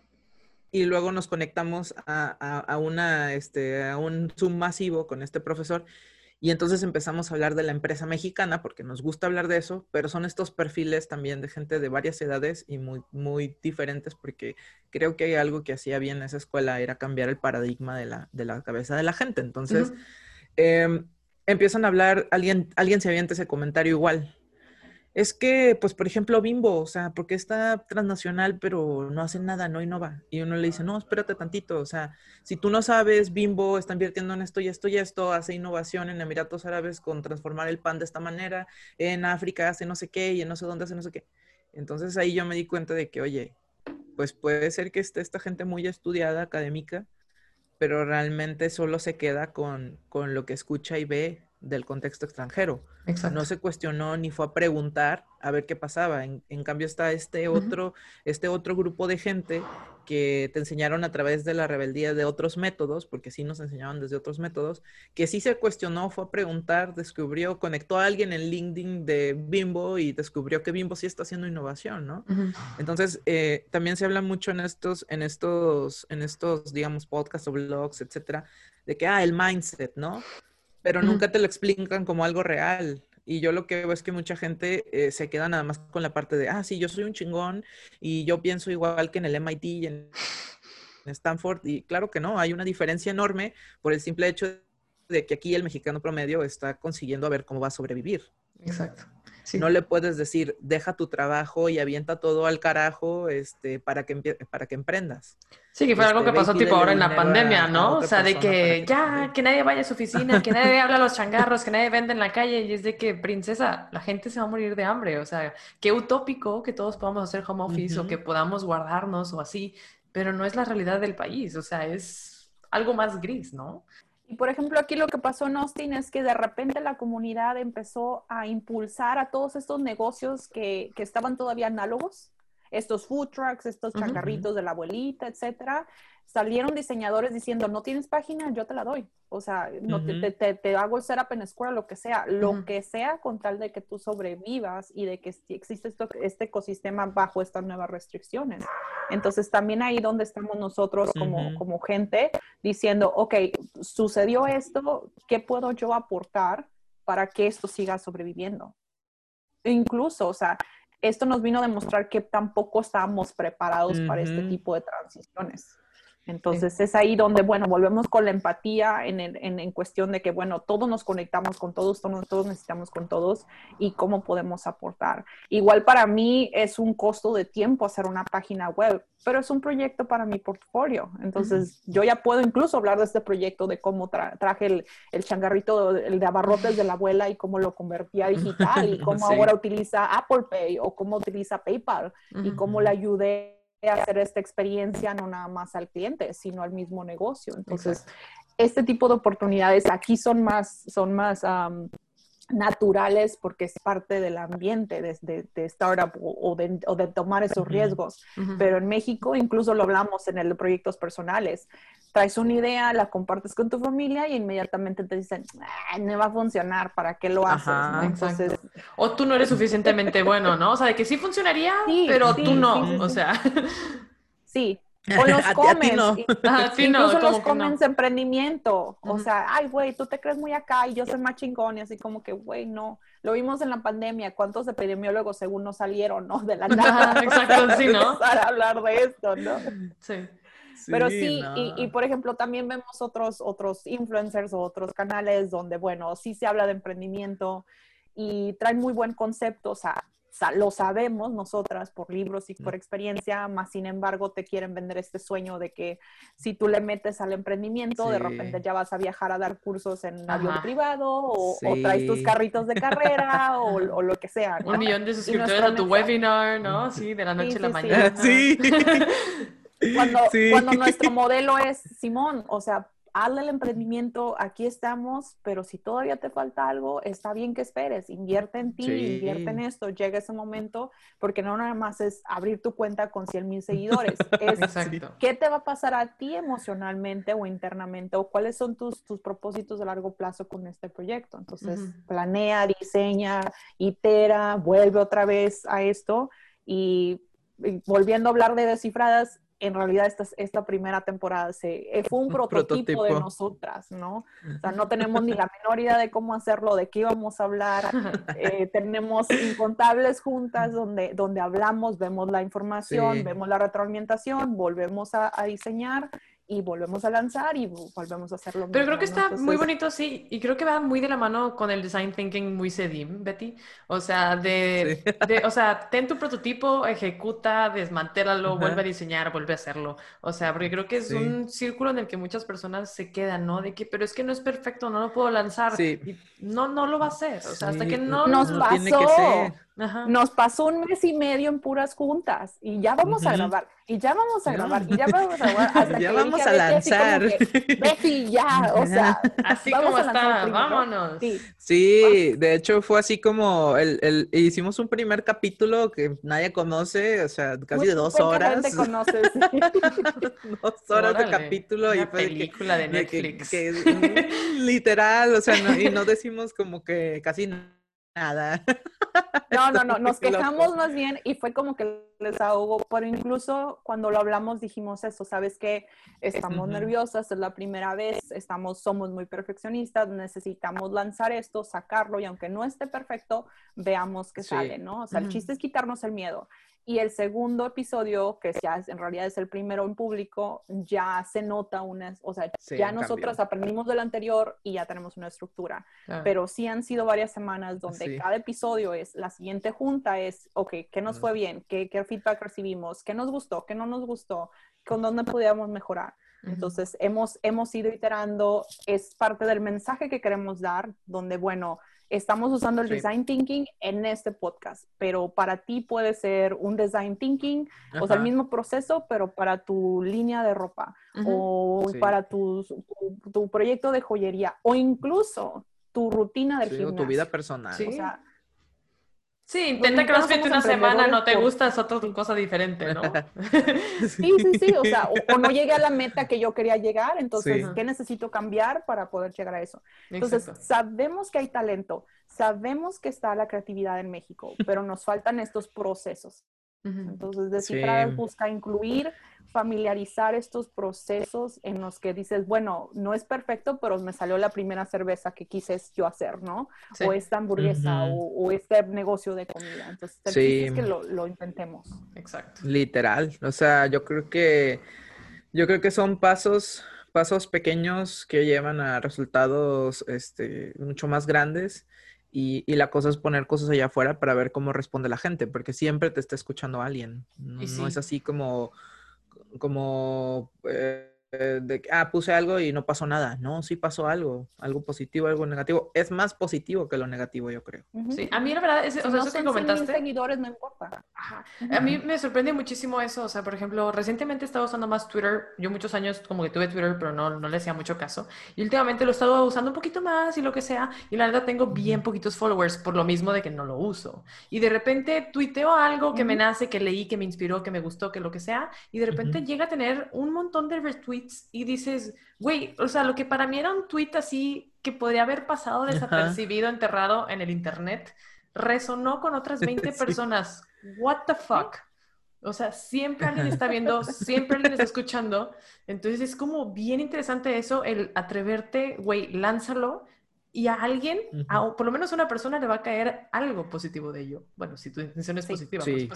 y luego nos conectamos a, una, este, a un Zoom masivo con este profesor y entonces empezamos a hablar de la empresa mexicana porque nos gusta hablar de eso, pero son estos perfiles también de gente de varias edades y muy, muy diferentes porque creo que hay algo que hacía bien esa escuela, era cambiar el paradigma de la, de la cabeza de la gente. Entonces, em, empiezan a hablar, alguien, alguien se avienta ese comentario igual, es que, pues, por ejemplo, Bimbo, o sea, porque está transnacional, pero no hace nada, no innova. Y uno le dice, no, espérate tantito, o sea, si tú no sabes, Bimbo está invirtiendo en esto y esto y esto, hace innovación en Emiratos Árabes con transformar el pan de esta manera, en África hace no sé qué y en no sé dónde hace no sé qué. Entonces ahí yo me di cuenta de que, oye, pues puede ser que esté esta gente muy estudiada, académica, pero realmente solo se queda con, con lo que escucha y ve del contexto extranjero. No se cuestionó ni fue a preguntar a ver qué pasaba. En, cambio está este otro, este otro grupo de gente que te enseñaron a través de la rebeldía de otros métodos, porque sí nos enseñaban desde otros métodos, que sí se cuestionó, fue a preguntar, descubrió, conectó a alguien en LinkedIn de Bimbo y descubrió que Bimbo sí está haciendo innovación, ¿no? Entonces, eh, también se habla mucho en estos, en estos, en estos, digamos, podcasts o blogs, etcétera, de que, ah, el mindset, ¿no? Pero nunca te lo explican como algo real. Y yo lo que veo es que mucha gente eh, se queda nada más con la parte de, ah, sí, yo soy un chingón y yo pienso igual que en el MIT y en Stanford. Y claro que no, hay una diferencia enorme por el simple hecho de que aquí el mexicano promedio está consiguiendo a ver cómo va a sobrevivir. Exacto. No le puedes decir, deja tu trabajo y avienta todo al carajo este, para, que, para que emprendas. Sí, que fue algo que este, pasó tipo ahora en la pandemia, ¿no? O sea, de que ya, que nadie vaya a su oficina, que nadie habla a los changarros, que nadie vende en la calle y es de que, princesa, la gente se va a morir de hambre. O sea, qué utópico que todos podamos hacer home office o que podamos guardarnos o así, pero no es la realidad del país. O sea, es algo más gris, ¿no? Y por ejemplo, aquí lo que pasó en Austin es que de repente la comunidad empezó a impulsar a todos estos negocios que, que estaban todavía análogos, estos food trucks, estos chacarritos de la abuelita, etcétera, salieron diseñadores diciendo, no tienes página, yo te la doy. O sea, no te, te, te, hago el setup en escuela, lo que sea, lo que sea con tal de que tú sobrevivas y de que existe esto, este ecosistema bajo estas nuevas restricciones. Entonces, también ahí donde estamos nosotros como, como gente diciendo, ok, sucedió esto, ¿qué puedo yo aportar para que esto siga sobreviviendo? E incluso, o sea, esto nos vino a demostrar que tampoco estábamos preparados para este tipo de transiciones. Entonces es ahí donde, bueno, volvemos con la empatía en, en, cuestión de que, bueno, todos nos conectamos con todos, todos, todos necesitamos con todos y cómo podemos aportar. Igual para mí es un costo de tiempo hacer una página web, pero es un proyecto para mi portfolio. Entonces yo ya puedo incluso hablar de este proyecto, de cómo traje el, el, changarrito, el de abarrotes de la abuela y cómo lo convertí a digital y cómo ahora utiliza Apple Pay o cómo utiliza PayPal y cómo le ayudé hacer esta experiencia no nada más al cliente, sino al mismo negocio. Entonces, este tipo de oportunidades aquí son más, son más naturales porque es parte del ambiente de, de, startup o, de, o, de, tomar esos riesgos. Pero en México, incluso lo hablamos en el proyectos personales, traes una idea, la compartes con tu familia y inmediatamente te dicen, no va a funcionar, ¿para qué lo haces? Entonces, o tú no eres suficientemente bueno, ¿no? O sea, de que sí funcionaría, pero tú no, o sea. Sí, o los comes. No. incluso los comes emprendimiento. O sea, ay, güey, tú te crees muy acá y yo soy más chingón. Y así como que, güey, no. Lo vimos en la pandemia. ¿Cuántos epidemiólogos según no salieron, no? De la nada. Exacto, sí, ¿no? Para hablar de esto, ¿no? Sí. Pero sí, y, y, por ejemplo, también vemos otros, otros influencers o otros canales donde, bueno, sí se habla de emprendimiento y traen muy buen concepto. O sea, lo sabemos nosotras por libros y por experiencia, más sin embargo te quieren vender este sueño de que si tú le metes al emprendimiento, de repente ya vas a viajar a dar cursos en avión privado o, traes tus carritos de carrera o, lo que sea. Un millón de suscriptores a tu webinar, ¿no? Sí, de la noche a la mañana. Sí. cuando, cuando nuestro modelo es, Simón, o sea, hazle el emprendimiento, aquí estamos, pero si todavía te falta algo, está bien que esperes, invierte en ti, invierte en esto, llega ese momento, porque no nada más es abrir tu cuenta con 100 mil seguidores, es qué te va a pasar a ti emocionalmente o internamente, o cuáles son tus, tus propósitos de largo plazo con este proyecto. Entonces, planea, diseña, itera, vuelve otra vez a esto y volviendo a hablar de descifradas, en realidad esta, esta primera temporada se, eh, fue un prototipo, de nosotras, ¿no? O sea, no tenemos ni la menor idea de cómo hacerlo, de qué íbamos a hablar. Eh, tenemos incontables juntas donde, donde hablamos, vemos la información, vemos la retroalimentación, volvemos a, a diseñar y volvemos a lanzar y volvemos a hacerlo. Pero creo que está muy bonito, sí, y creo que va muy de la mano con el design thinking muy sedim, Betty. O sea, de, o sea, ten tu prototipo, ejecuta, desmantélalo, vuelve a diseñar, vuelve a hacerlo. O sea, porque creo que es un círculo en el que muchas personas se quedan, ¿no? De que, pero es que no es perfecto, no lo puedo lanzar. Sí. no, no lo va a hacer. O sea, hasta que no nos pasó. Nos pasó un mes y medio en puras juntas y ya vamos a grabar, y ya vamos a grabar, y ya vamos a grabar. Hasta ya vamos a, lanzar. Betty, ya, o sea. Así como está, vámonos. Sí. de hecho fue así como el, el, hicimos un primer capítulo que nadie conoce, o sea, casi de dos horas. Gente conoce, dos horas de capítulo y fue película de, Netflix. Que, literal, o sea, y no decimos como que casi nada. No, no, no, nos quejamos más bien y fue como que les ahogó, pero incluso cuando lo hablamos dijimos eso, sabes que estamos nerviosas, es la primera vez, estamos, somos muy perfeccionistas, necesitamos lanzar esto, sacarlo y aunque no esté perfecto, veamos que sale, ¿no? O sea, el chiste es quitarnos el miedo. Y el segundo episodio, que ya en realidad es el primero en público, ya se nota una, o sea, ya nosotros aprendimos del anterior y ya tenemos una estructura. Pero sí han sido varias semanas donde cada episodio es, la siguiente junta es, ok, ¿qué nos fue bien? ¿Qué, ¿Qué, feedback recibimos? ¿Qué nos gustó? ¿Qué no nos gustó? ¿Con dónde podíamos mejorar? Entonces, hemos, hemos ido iterando, es parte del mensaje que queremos dar, donde, bueno, estamos usando el design thinking en este podcast, pero para ti puede ser un design thinking, o sea, el mismo proceso, pero para tu línea de ropa o para tu, tu, proyecto de joyería o incluso tu rutina del gimnasio. tu vida personal. O sea, Sí, intenta que CrossFit una semana, no te gusta, es otra cosa diferente, ¿no? sí, sí, sí, o sea, o, no llegué a la meta que yo quería llegar, entonces, ¿qué necesito cambiar para poder llegar a eso? Entonces, sabemos que hay talento, sabemos que está la creatividad en México, pero nos faltan estos procesos. Entonces, Descifradas busca incluir familiarizar estos procesos en los que dices, bueno, no es perfecto, pero me salió la primera cerveza que quise yo hacer, ¿no? O esta hamburguesa o, este negocio de comida. Entonces, sí. es que lo, lo, intentemos. Exacto. Literal. O sea, yo creo que, yo creo que son pasos, pasos pequeños que llevan a resultados este, mucho más grandes. Y, y, la cosa es poner cosas allá afuera para ver cómo responde la gente, porque siempre te está escuchando alguien. No, no es así como, como eh, eh, de que, ah, puse algo y no pasó nada. No, sí pasó algo, algo positivo, algo negativo. Es más positivo que lo negativo, yo creo. Sí, a mí la verdad, es, o sea, eso que comentaste. seguidores, no importa. A mí me sorprende muchísimo eso. O sea, por ejemplo, recientemente he estado usando más Twitter. Yo muchos años como que tuve Twitter, pero no, no le hacía mucho caso. Y últimamente lo he estado usando un poquito más y lo que sea. Y la verdad tengo bien poquitos followers por lo mismo de que no lo uso. Y de repente tuiteo algo que me nace, que leí, que me inspiró, que me gustó, que lo que sea. Y de repente llega a tener un montón de retweets y dices, güey, o sea, lo que para mí era un tweet así que podría haber pasado desapercibido, enterrado en el internet, resonó con otras 20 personas. What the fuck? O sea, siempre alguien está viendo, siempre alguien está escuchando. Entonces es como bien interesante eso, el atreverte, güey, lánzalo y a alguien, a, por lo menos a una persona le va a caer algo positivo de ello. Bueno, si tu intención es positiva, Y,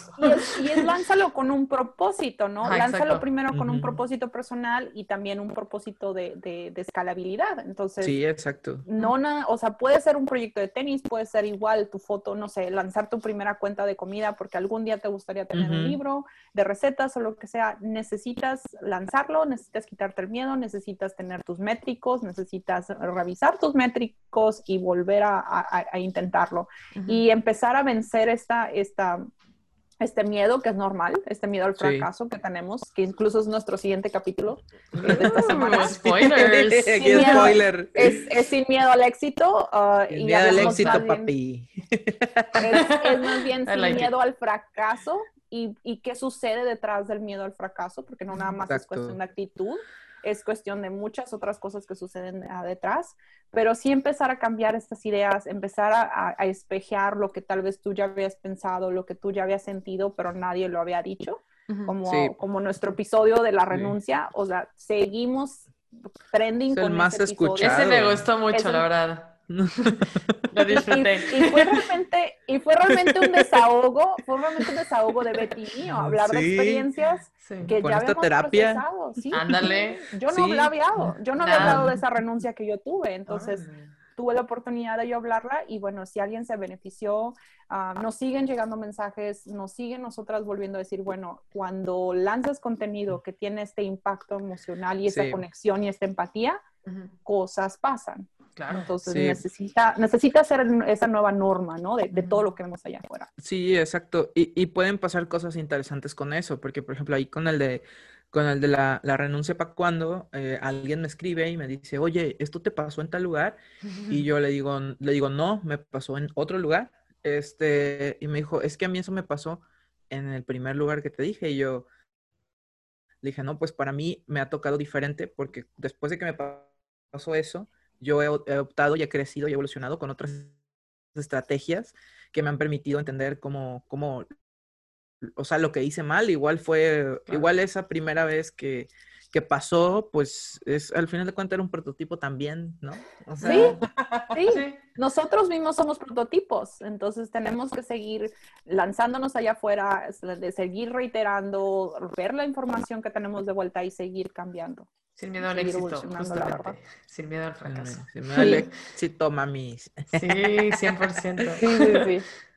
es, lánzalo con un propósito, ¿no? lánzalo primero con un propósito personal y también un propósito de, de, escalabilidad. Entonces, sí, exacto. No nada, o sea, puede ser un proyecto de tenis, puede ser igual tu foto, no sé, lanzar tu primera cuenta de comida porque algún día te gustaría tener un libro de recetas o lo que sea. Necesitas lanzarlo, necesitas quitarte el miedo, necesitas tener tus métricos, necesitas revisar tus métricos y volver a, intentarlo. Y empezar a vencer esta, esta, este miedo que es normal, este miedo al fracaso que tenemos, que incluso es nuestro siguiente capítulo de esta semana. Spoilers. spoiler. Es, sin miedo al éxito. Uh, sin miedo al éxito, papi. Es, más bien sin miedo al fracaso. Y, y, qué sucede detrás del miedo al fracaso, porque no nada más es cuestión de actitud, es cuestión de muchas otras cosas que suceden detrás, pero sí empezar a cambiar estas ideas, empezar a, a, espejear lo que tal vez tú ya habías pensado, lo que tú ya habías sentido, pero nadie lo había dicho, como, como nuestro episodio de la renuncia, o sea, seguimos trending con más ese Ese me gustó mucho, la verdad. Lo disfruté. Y, fue realmente, y fue realmente un desahogo, fue realmente un desahogo de Betty y mío, hablar de experiencias que ya habíamos terapia. procesado. ¿sí? Ándale. Yo no había hablado, yo no había hablado de esa renuncia que yo tuve, entonces tuve la oportunidad de yo hablarla y bueno, si alguien se benefició, uh, nos siguen llegando mensajes, nos siguen nosotras volviendo a decir, bueno, cuando lanzas contenido que tiene este impacto emocional y esa conexión y esta empatía, cosas pasan. Claro. Entonces necesita, necesita ser esa nueva norma, ¿no? De, todo lo que vemos allá afuera. Sí, exacto. Y, y, pueden pasar cosas interesantes con eso, porque por ejemplo ahí con el de, con el de la, la renuncia para cuando eh, alguien me escribe y me dice, oye, ¿esto te pasó en tal lugar? Y yo le digo, le digo, no, me pasó en otro lugar. Este, y me dijo, es que a mí eso me pasó en el primer lugar que te dije. Y yo le dije, no, pues para mí me ha tocado diferente porque después de que me pasó eso, yo he, optado y he crecido y he evolucionado con otras estrategias que me han permitido entender cómo, cómo o sea, lo que hice mal, igual fue, igual esa primera vez que, que pasó, pues es al final de cuentas era un prototipo también, ¿no? sí, sí, nosotros mismos somos prototipos, entonces tenemos que seguir lanzándonos allá afuera, de seguir reiterando, ver la información que tenemos de vuelta y seguir cambiando. Sin miedo al éxito, justamente. Sin miedo al fracaso. Sin miedo al éxito, mami. Sí, 100%. Sí, sí, sí.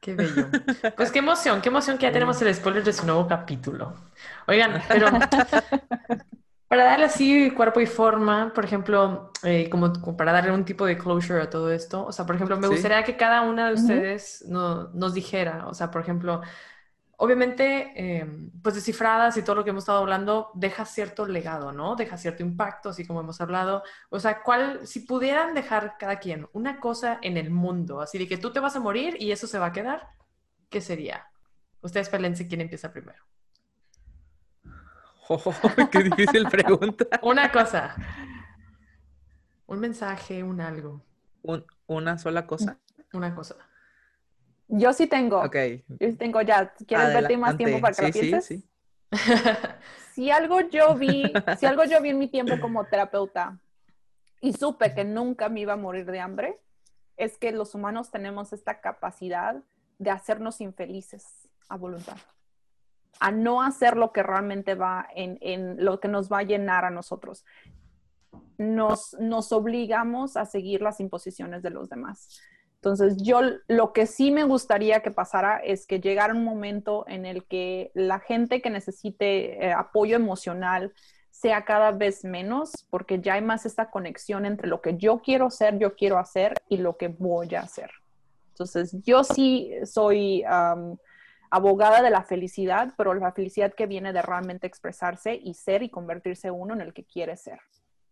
Qué bello. Pues qué emoción, qué emoción que ya tenemos el spoiler de su nuevo capítulo. Oigan, pero Para darle así cuerpo y forma, por ejemplo, eh, como, para darle un tipo de closure a todo esto, o sea, por ejemplo, me gustaría que cada una de ustedes nos dijera, o sea, por ejemplo, obviamente, eh, pues descifradas y todo lo que hemos estado hablando deja cierto legado, ¿no? Deja cierto impacto, así como hemos hablado. O sea, ¿cuál, si pudieran dejar cada quien una cosa en el mundo, así de que tú te vas a morir y eso se va a quedar, ¿qué sería? Ustedes pelense quién empieza primero. qué difícil pregunta. Una cosa. Un mensaje, un algo. ¿Una sola cosa? Una cosa. Yo sí tengo. Ok. Yo sí tengo ya. ¿Quieres verte más tiempo para que lo pienses? Sí, sí. si algo yo vi, si algo yo vi en mi tiempo como terapeuta y supe que nunca me iba a morir de hambre, es que los humanos tenemos esta capacidad de hacernos infelices a voluntad a no hacer lo que realmente va en, lo que nos va a llenar a nosotros. Nos, nos obligamos a seguir las imposiciones de los demás. Entonces, yo lo que sí me gustaría que pasara es que llegara un momento en el que la gente que necesite eh, apoyo emocional sea cada vez menos, porque ya hay más esta conexión entre lo que yo quiero ser, yo quiero hacer y lo que voy a hacer. Entonces, yo sí soy abogada de la felicidad, pero la felicidad que viene de realmente expresarse y ser y convertirse uno en el que quiere ser.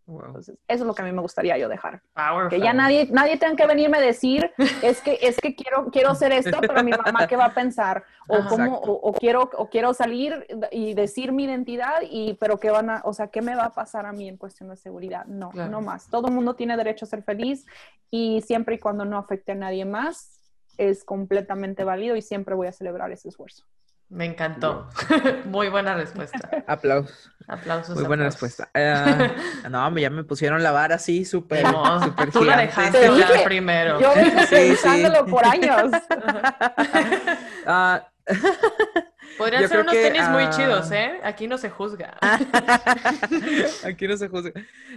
Entonces, eso es lo que a mí me gustaría yo dejar. que ya nadie, nadie tenga que venirme a decir, es que, es que quiero, quiero hacer esto, pero mi mamá qué va a pensar, o cómo, o, quiero, o quiero salir y decir mi identidad, y, pero qué van a, o sea, qué me va a pasar a mí en cuestión de seguridad. No, no más. Todo el mundo tiene derecho a ser feliz y siempre y cuando no afecte a nadie más, es completamente válido y siempre voy a celebrar ese esfuerzo. Me encantó. Muy buena respuesta. Aplausos. Aplausos. Muy buena respuesta. Eh, no, ya me pusieron la vara así súper no, super Tú la dejaste hablar primero. Yo vengo pensándolo por años. Uh, Podrían ser unos tenis muy chidos, ¿eh? Aquí no se juzga. Aquí no se juzga.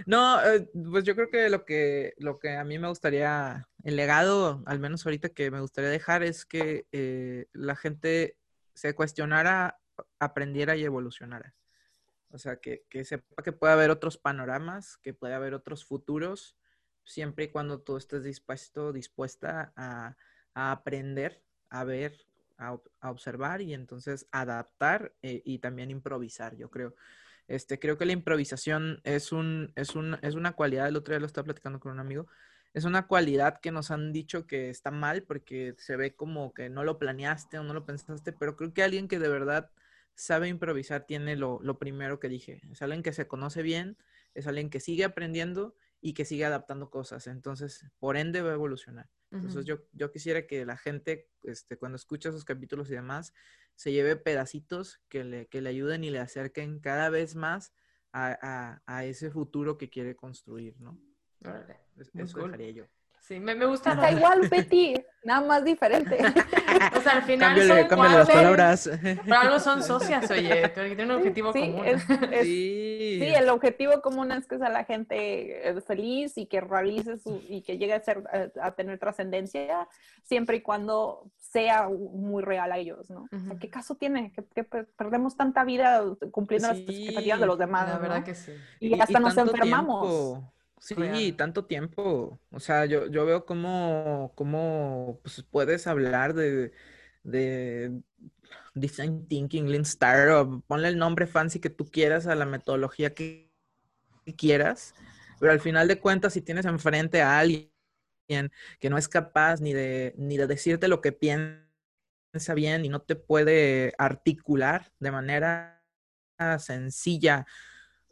No, eh, pues yo creo que lo que lo que a mí me gustaría, el legado, al menos ahorita que me gustaría dejar, es que eh, la gente se cuestionara, aprendiera y evolucionara. O sea, que, que sepa que puede haber otros panoramas, que puede haber otros futuros, siempre y cuando tú estés dispuesto, dispuesta a, a aprender, a ver, a, observar y entonces adaptar eh, y también improvisar, yo creo. Este, creo que la improvisación es, un, es, un, es una cualidad, el otro día lo estaba platicando con un amigo, es una cualidad que nos han dicho que está mal porque se ve como que no lo planeaste o no lo pensaste, pero creo que alguien que de verdad sabe improvisar tiene lo, lo primero que dije. Es alguien que se conoce bien, es alguien que sigue aprendiendo y que sigue adaptando cosas. Entonces, por ende, va a evolucionar. Entonces, yo, yo quisiera que la gente, este, cuando escucha esos capítulos y demás, se lleve pedacitos que le, que le ayuden y le acerquen cada vez más a, a, ese futuro que quiere construir, ¿no? Eso dejaría yo. Sí, me, me gusta. Está igual, Betty, nada más diferente. o sea, al final cámbiale, son las palabras. Pero algo son socias, oye, tienen un objetivo común. sí. sí. el objetivo común es que sea la gente eh, feliz y que realice su, y que llegue a, ser, a, tener trascendencia, siempre y cuando sea muy real a ellos, ¿no? o sea, ¿qué caso tiene? Que, perdemos tanta vida cumpliendo las expectativas de los demás, La verdad que sí. Y, hasta nos enfermamos. Sí, tanto tiempo. O sea, yo, yo veo cómo, cómo pues, puedes hablar de, de design thinking, Lean Startup, ponle el nombre fancy que tú quieras a la metodología que, quieras, pero al final de cuentas, si tienes enfrente a alguien que no es capaz ni de, ni de decirte lo que piensa bien y no te puede articular de manera sencilla,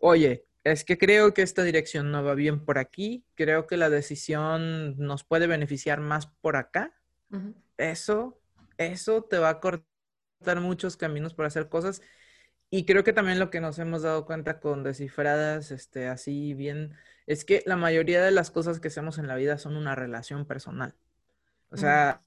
oye, es que creo que esta dirección no va bien por aquí, creo que la decisión nos puede beneficiar más por acá. Eso, eso te va a cortar muchos caminos para hacer cosas. Y creo que también lo que nos hemos dado cuenta con descifradas, este, así bien, es que la mayoría de las cosas que hacemos en la vida son una relación personal. O sea,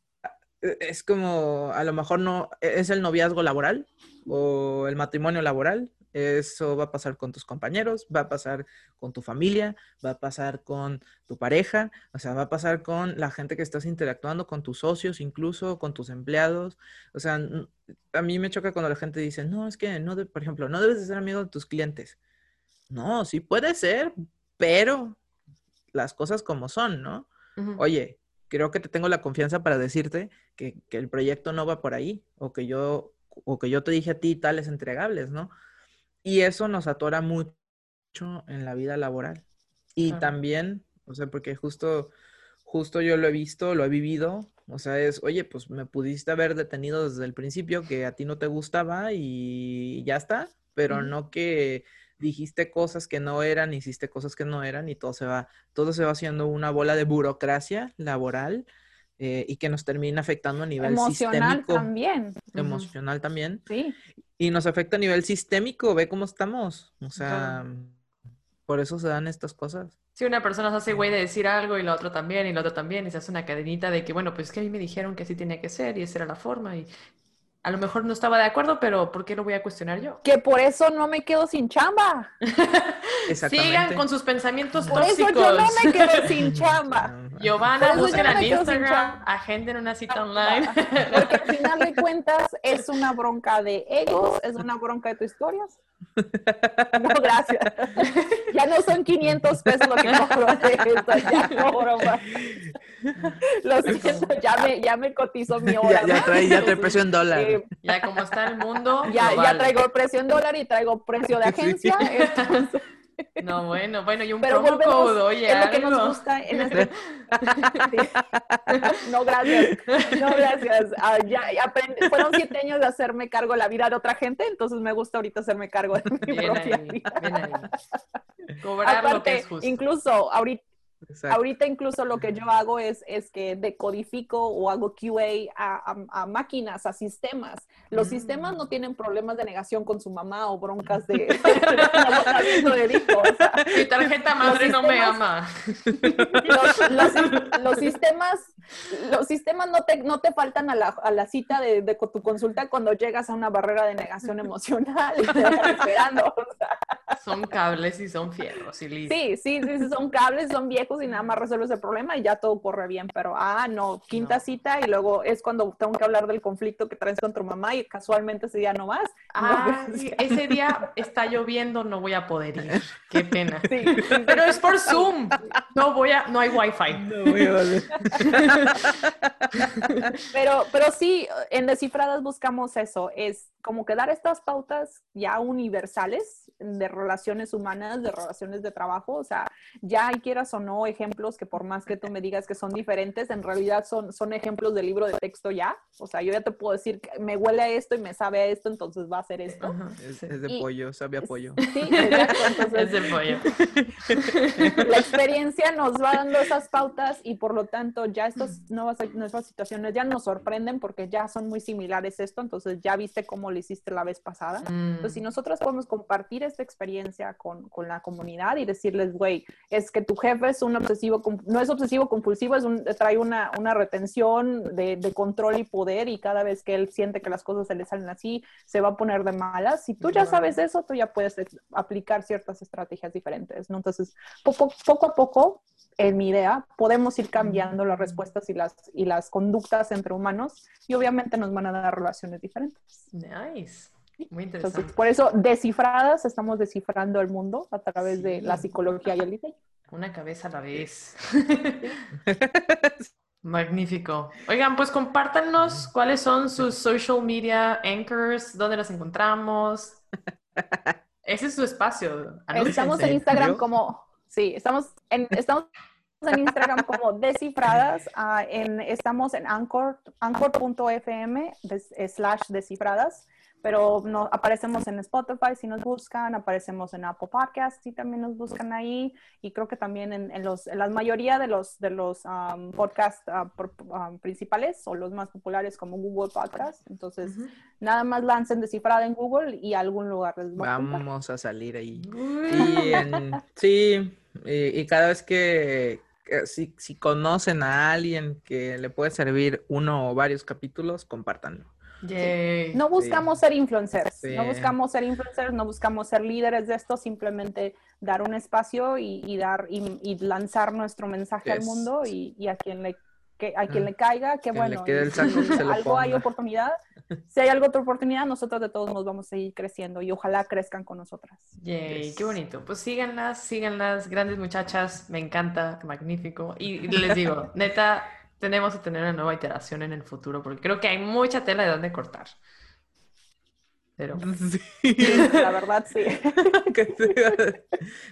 e, es como, a lo mejor no, e, es el noviazgo laboral o el matrimonio laboral, eso va a pasar con tus compañeros, va a pasar con tu familia, va a pasar con tu pareja, o sea, va a pasar con la gente que estás interactuando, con tus socios, incluso con tus empleados. O sea, a mí me choca cuando la gente dice, no, es que no, por ejemplo, no debes de ser amigo de tus clientes. no, sí puede ser, pero las cosas como son, ¿no? Oye, creo que te tengo la confianza para decirte que, que, el proyecto no va por ahí, o que yo, o que yo te dije a ti tales entregables, ¿no? Y eso nos atora mucho en la vida laboral. Y también, o sea, porque justo, justo yo lo he visto, lo he vivido, o sea, es, oye, pues me pudiste haber detenido desde el principio que a ti no te gustaba y ya está, pero no que dijiste cosas que no eran, hiciste cosas que no eran y todo se va, todo se va haciendo una bola de burocracia laboral eh, y que nos termina afectando a nivel Emocional también. Emocional también. Sí. Y nos afecta a nivel sistémico, ve cómo estamos. O sea, por eso se dan estas cosas. Si una persona se hace güey de decir algo y la otra también y la otra también y se hace una cadenita de que, bueno, pues es que a mí me dijeron que así tenía que ser y esa era la forma y a lo mejor no estaba de acuerdo, pero ¿por qué lo voy a cuestionar yo? Que por eso no me quedo sin chamba. Sigan con sus pensamientos por eso yo no me quedo sin chamba. Giovanna, busquen en Instagram, agenden una cita online. Porque al final de cuentas es una bronca de egos, es una bronca de tus historias. No, gracias. Ya no son 500 pesos lo que cobro ya cobro más. Lo siento, ya me, ya me cotizó mi hora. Ya, ya trae, ya trae precio en dólar. Eh, ya como está el mundo. Ya, ya traigo precio en dólar y traigo precio de agencia. Entonces, no, bueno, bueno, y un Pero promo code, oye, es lo que nos gusta en este... No, gracias. No, gracias. Ah, ya, Fueron siete años de hacerme cargo de la vida de otra gente, entonces me gusta ahorita hacerme cargo de mi propia vida. Cobrar lo que es justo. Incluso ahorita Ahorita incluso lo que yo hago es, es que decodifico o hago QA a, máquinas, a sistemas. Los sistemas no tienen problemas de negación con su mamá o broncas de, de Mi tarjeta madre no me ama. Los, sistemas, los sistemas no te, no te faltan a la, a la cita de, de, tu consulta cuando llegas a una barrera de negación emocional y te esperando. Son cables y son fierros y listo. Sí, sí, sí, son cables, son viejos y nada más resuelves el problema y ya todo corre bien. Pero, ah, no, quinta cita y luego es cuando tengo que hablar del conflicto que traes con tu mamá y casualmente ese día no vas. Ah, ese día está lloviendo, no voy a poder ir. Qué pena. Pero es por Zoom. No voy a, no hay wifi. No voy a pero, pero sí, en Descifradas buscamos eso, es como que dar estas pautas ya universales de relaciones humanas, de relaciones de trabajo, o sea, ya hay quieras o no ejemplos que por más que tú me digas que son diferentes, en realidad son, son ejemplos de libro de texto ya, o sea, yo ya te puedo decir que me huele a esto y me sabe a esto, entonces va a ser esto. Es, de pollo, sabe a pollo. Sí, exacto. es de pollo. La experiencia nos va dando esas pautas y por lo tanto ya estas nuevas, nuevas situaciones ya nos sorprenden porque ya son muy similares esto, entonces ya viste cómo lo hiciste la vez pasada. Entonces, si mm. nosotros podemos compartir esta experiencia con, con la comunidad y decirles, güey, es que tu jefe es un obsesivo, no es obsesivo compulsivo, es un, trae una, una retención de, de, control y poder y cada vez que él siente que las cosas se le salen así, se va a poner de malas. Si tú ya sabes eso, tú ya puedes aplicar ciertas estrategias diferentes, ¿no? Entonces, poco, poco a poco en mi idea, podemos ir cambiando las respuestas y las, y las conductas entre humanos y obviamente nos van a dar relaciones diferentes. Nice. Muy interesante. Entonces, por eso, descifradas, estamos descifrando el mundo a través de la psicología y el diseño. Una cabeza a la vez. Magnífico. Oigan, pues compártanos cuáles son sus social media anchors, dónde las encontramos. Ese es su espacio. Estamos en Instagram como Sí, estamos en, estamos en Instagram como descifradas, uh, en, estamos en Anchor, anchor.fm slash descifradas, pero no, aparecemos en Spotify si nos buscan, aparecemos en Apple Podcasts si también nos buscan ahí, y creo que también en, en los, en la mayoría de los, de los um, podcasts uh, principales o los más populares como Google Podcasts. Entonces, nada más lancen descifrada en Google y algún lugar les Vamos a salir ahí. Y sí, y, cada vez que, si, si, conocen a alguien que le puede servir uno o varios capítulos, compártanlo. No buscamos ser influencers, no buscamos ser influencers, no buscamos ser líderes de esto, simplemente dar un espacio y, dar y, lanzar nuestro mensaje al mundo y, a quien le que a quien le caiga, que bueno, algo hay oportunidad, si hay alguna otra oportunidad, nosotros de todos nos vamos a seguir creciendo y ojalá crezcan con nosotras. Yay, qué bonito. Pues síganlas, síganlas, grandes muchachas, me encanta, magnífico. Y, les digo, neta, tenemos que tener una nueva iteración en el futuro porque creo que hay mucha tela de dónde cortar. Pero... La verdad, sí.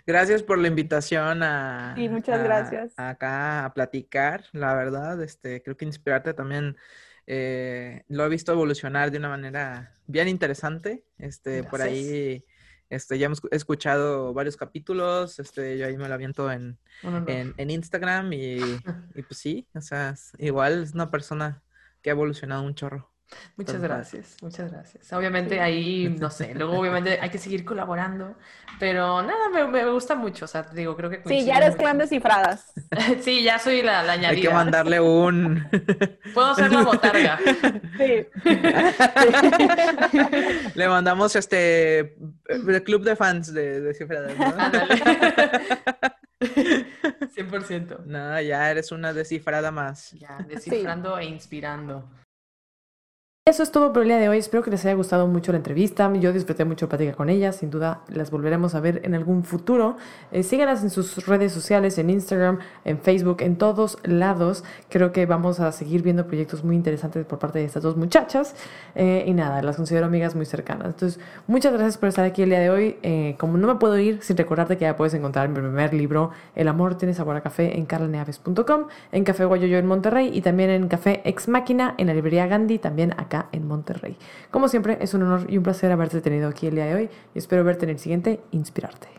gracias por la invitación a... Sí, muchas gracias. acá a platicar, la verdad, este, creo que inspirarte también eh, lo he visto evolucionar de una manera bien interesante. Este, por ahí, este, ya hemos escuchado varios capítulos. Este, yo ahí me lo aviento en, en, Instagram y, y, pues sí, o sea, igual es una persona que ha evolucionado un chorro. Muchas gracias, muchas gracias. Obviamente ahí, no sé, luego obviamente hay que seguir colaborando, pero nada, me, me gusta mucho, o sea, digo, creo que... Sí, ya eres clan descifradas. sí, ya soy la, la, añadida. Hay que mandarle un... Puedo ser la botarga. Sí. Le mandamos este, el club de fans de descifradas, ¿no? 100%. No, ya eres una descifrada más. Ya, descifrando e inspirando. Eso es todo por el día de hoy. Espero que les haya gustado mucho la entrevista. Yo disfruté mucho la plática con ellas. Sin duda las volveremos a ver en algún futuro. Eh, síganas en sus redes sociales, en Instagram, en Facebook, en todos lados. Creo que vamos a seguir viendo proyectos muy interesantes por parte de estas dos muchachas. Eh, y nada, las considero amigas muy cercanas. Entonces, muchas gracias por estar aquí el día de hoy. Eh, como no me puedo ir sin recordarte que ya puedes encontrar mi primer libro, El amor tiene sabor a café, en carlaneaves.com, en Café Guayoyo en Monterrey y también en Café Ex Máquina, en la librería Gandhi, también acá en Monterrey. Como siempre, es un honor y un placer haberte tenido aquí el día de hoy y espero verte en el siguiente Inspirarte.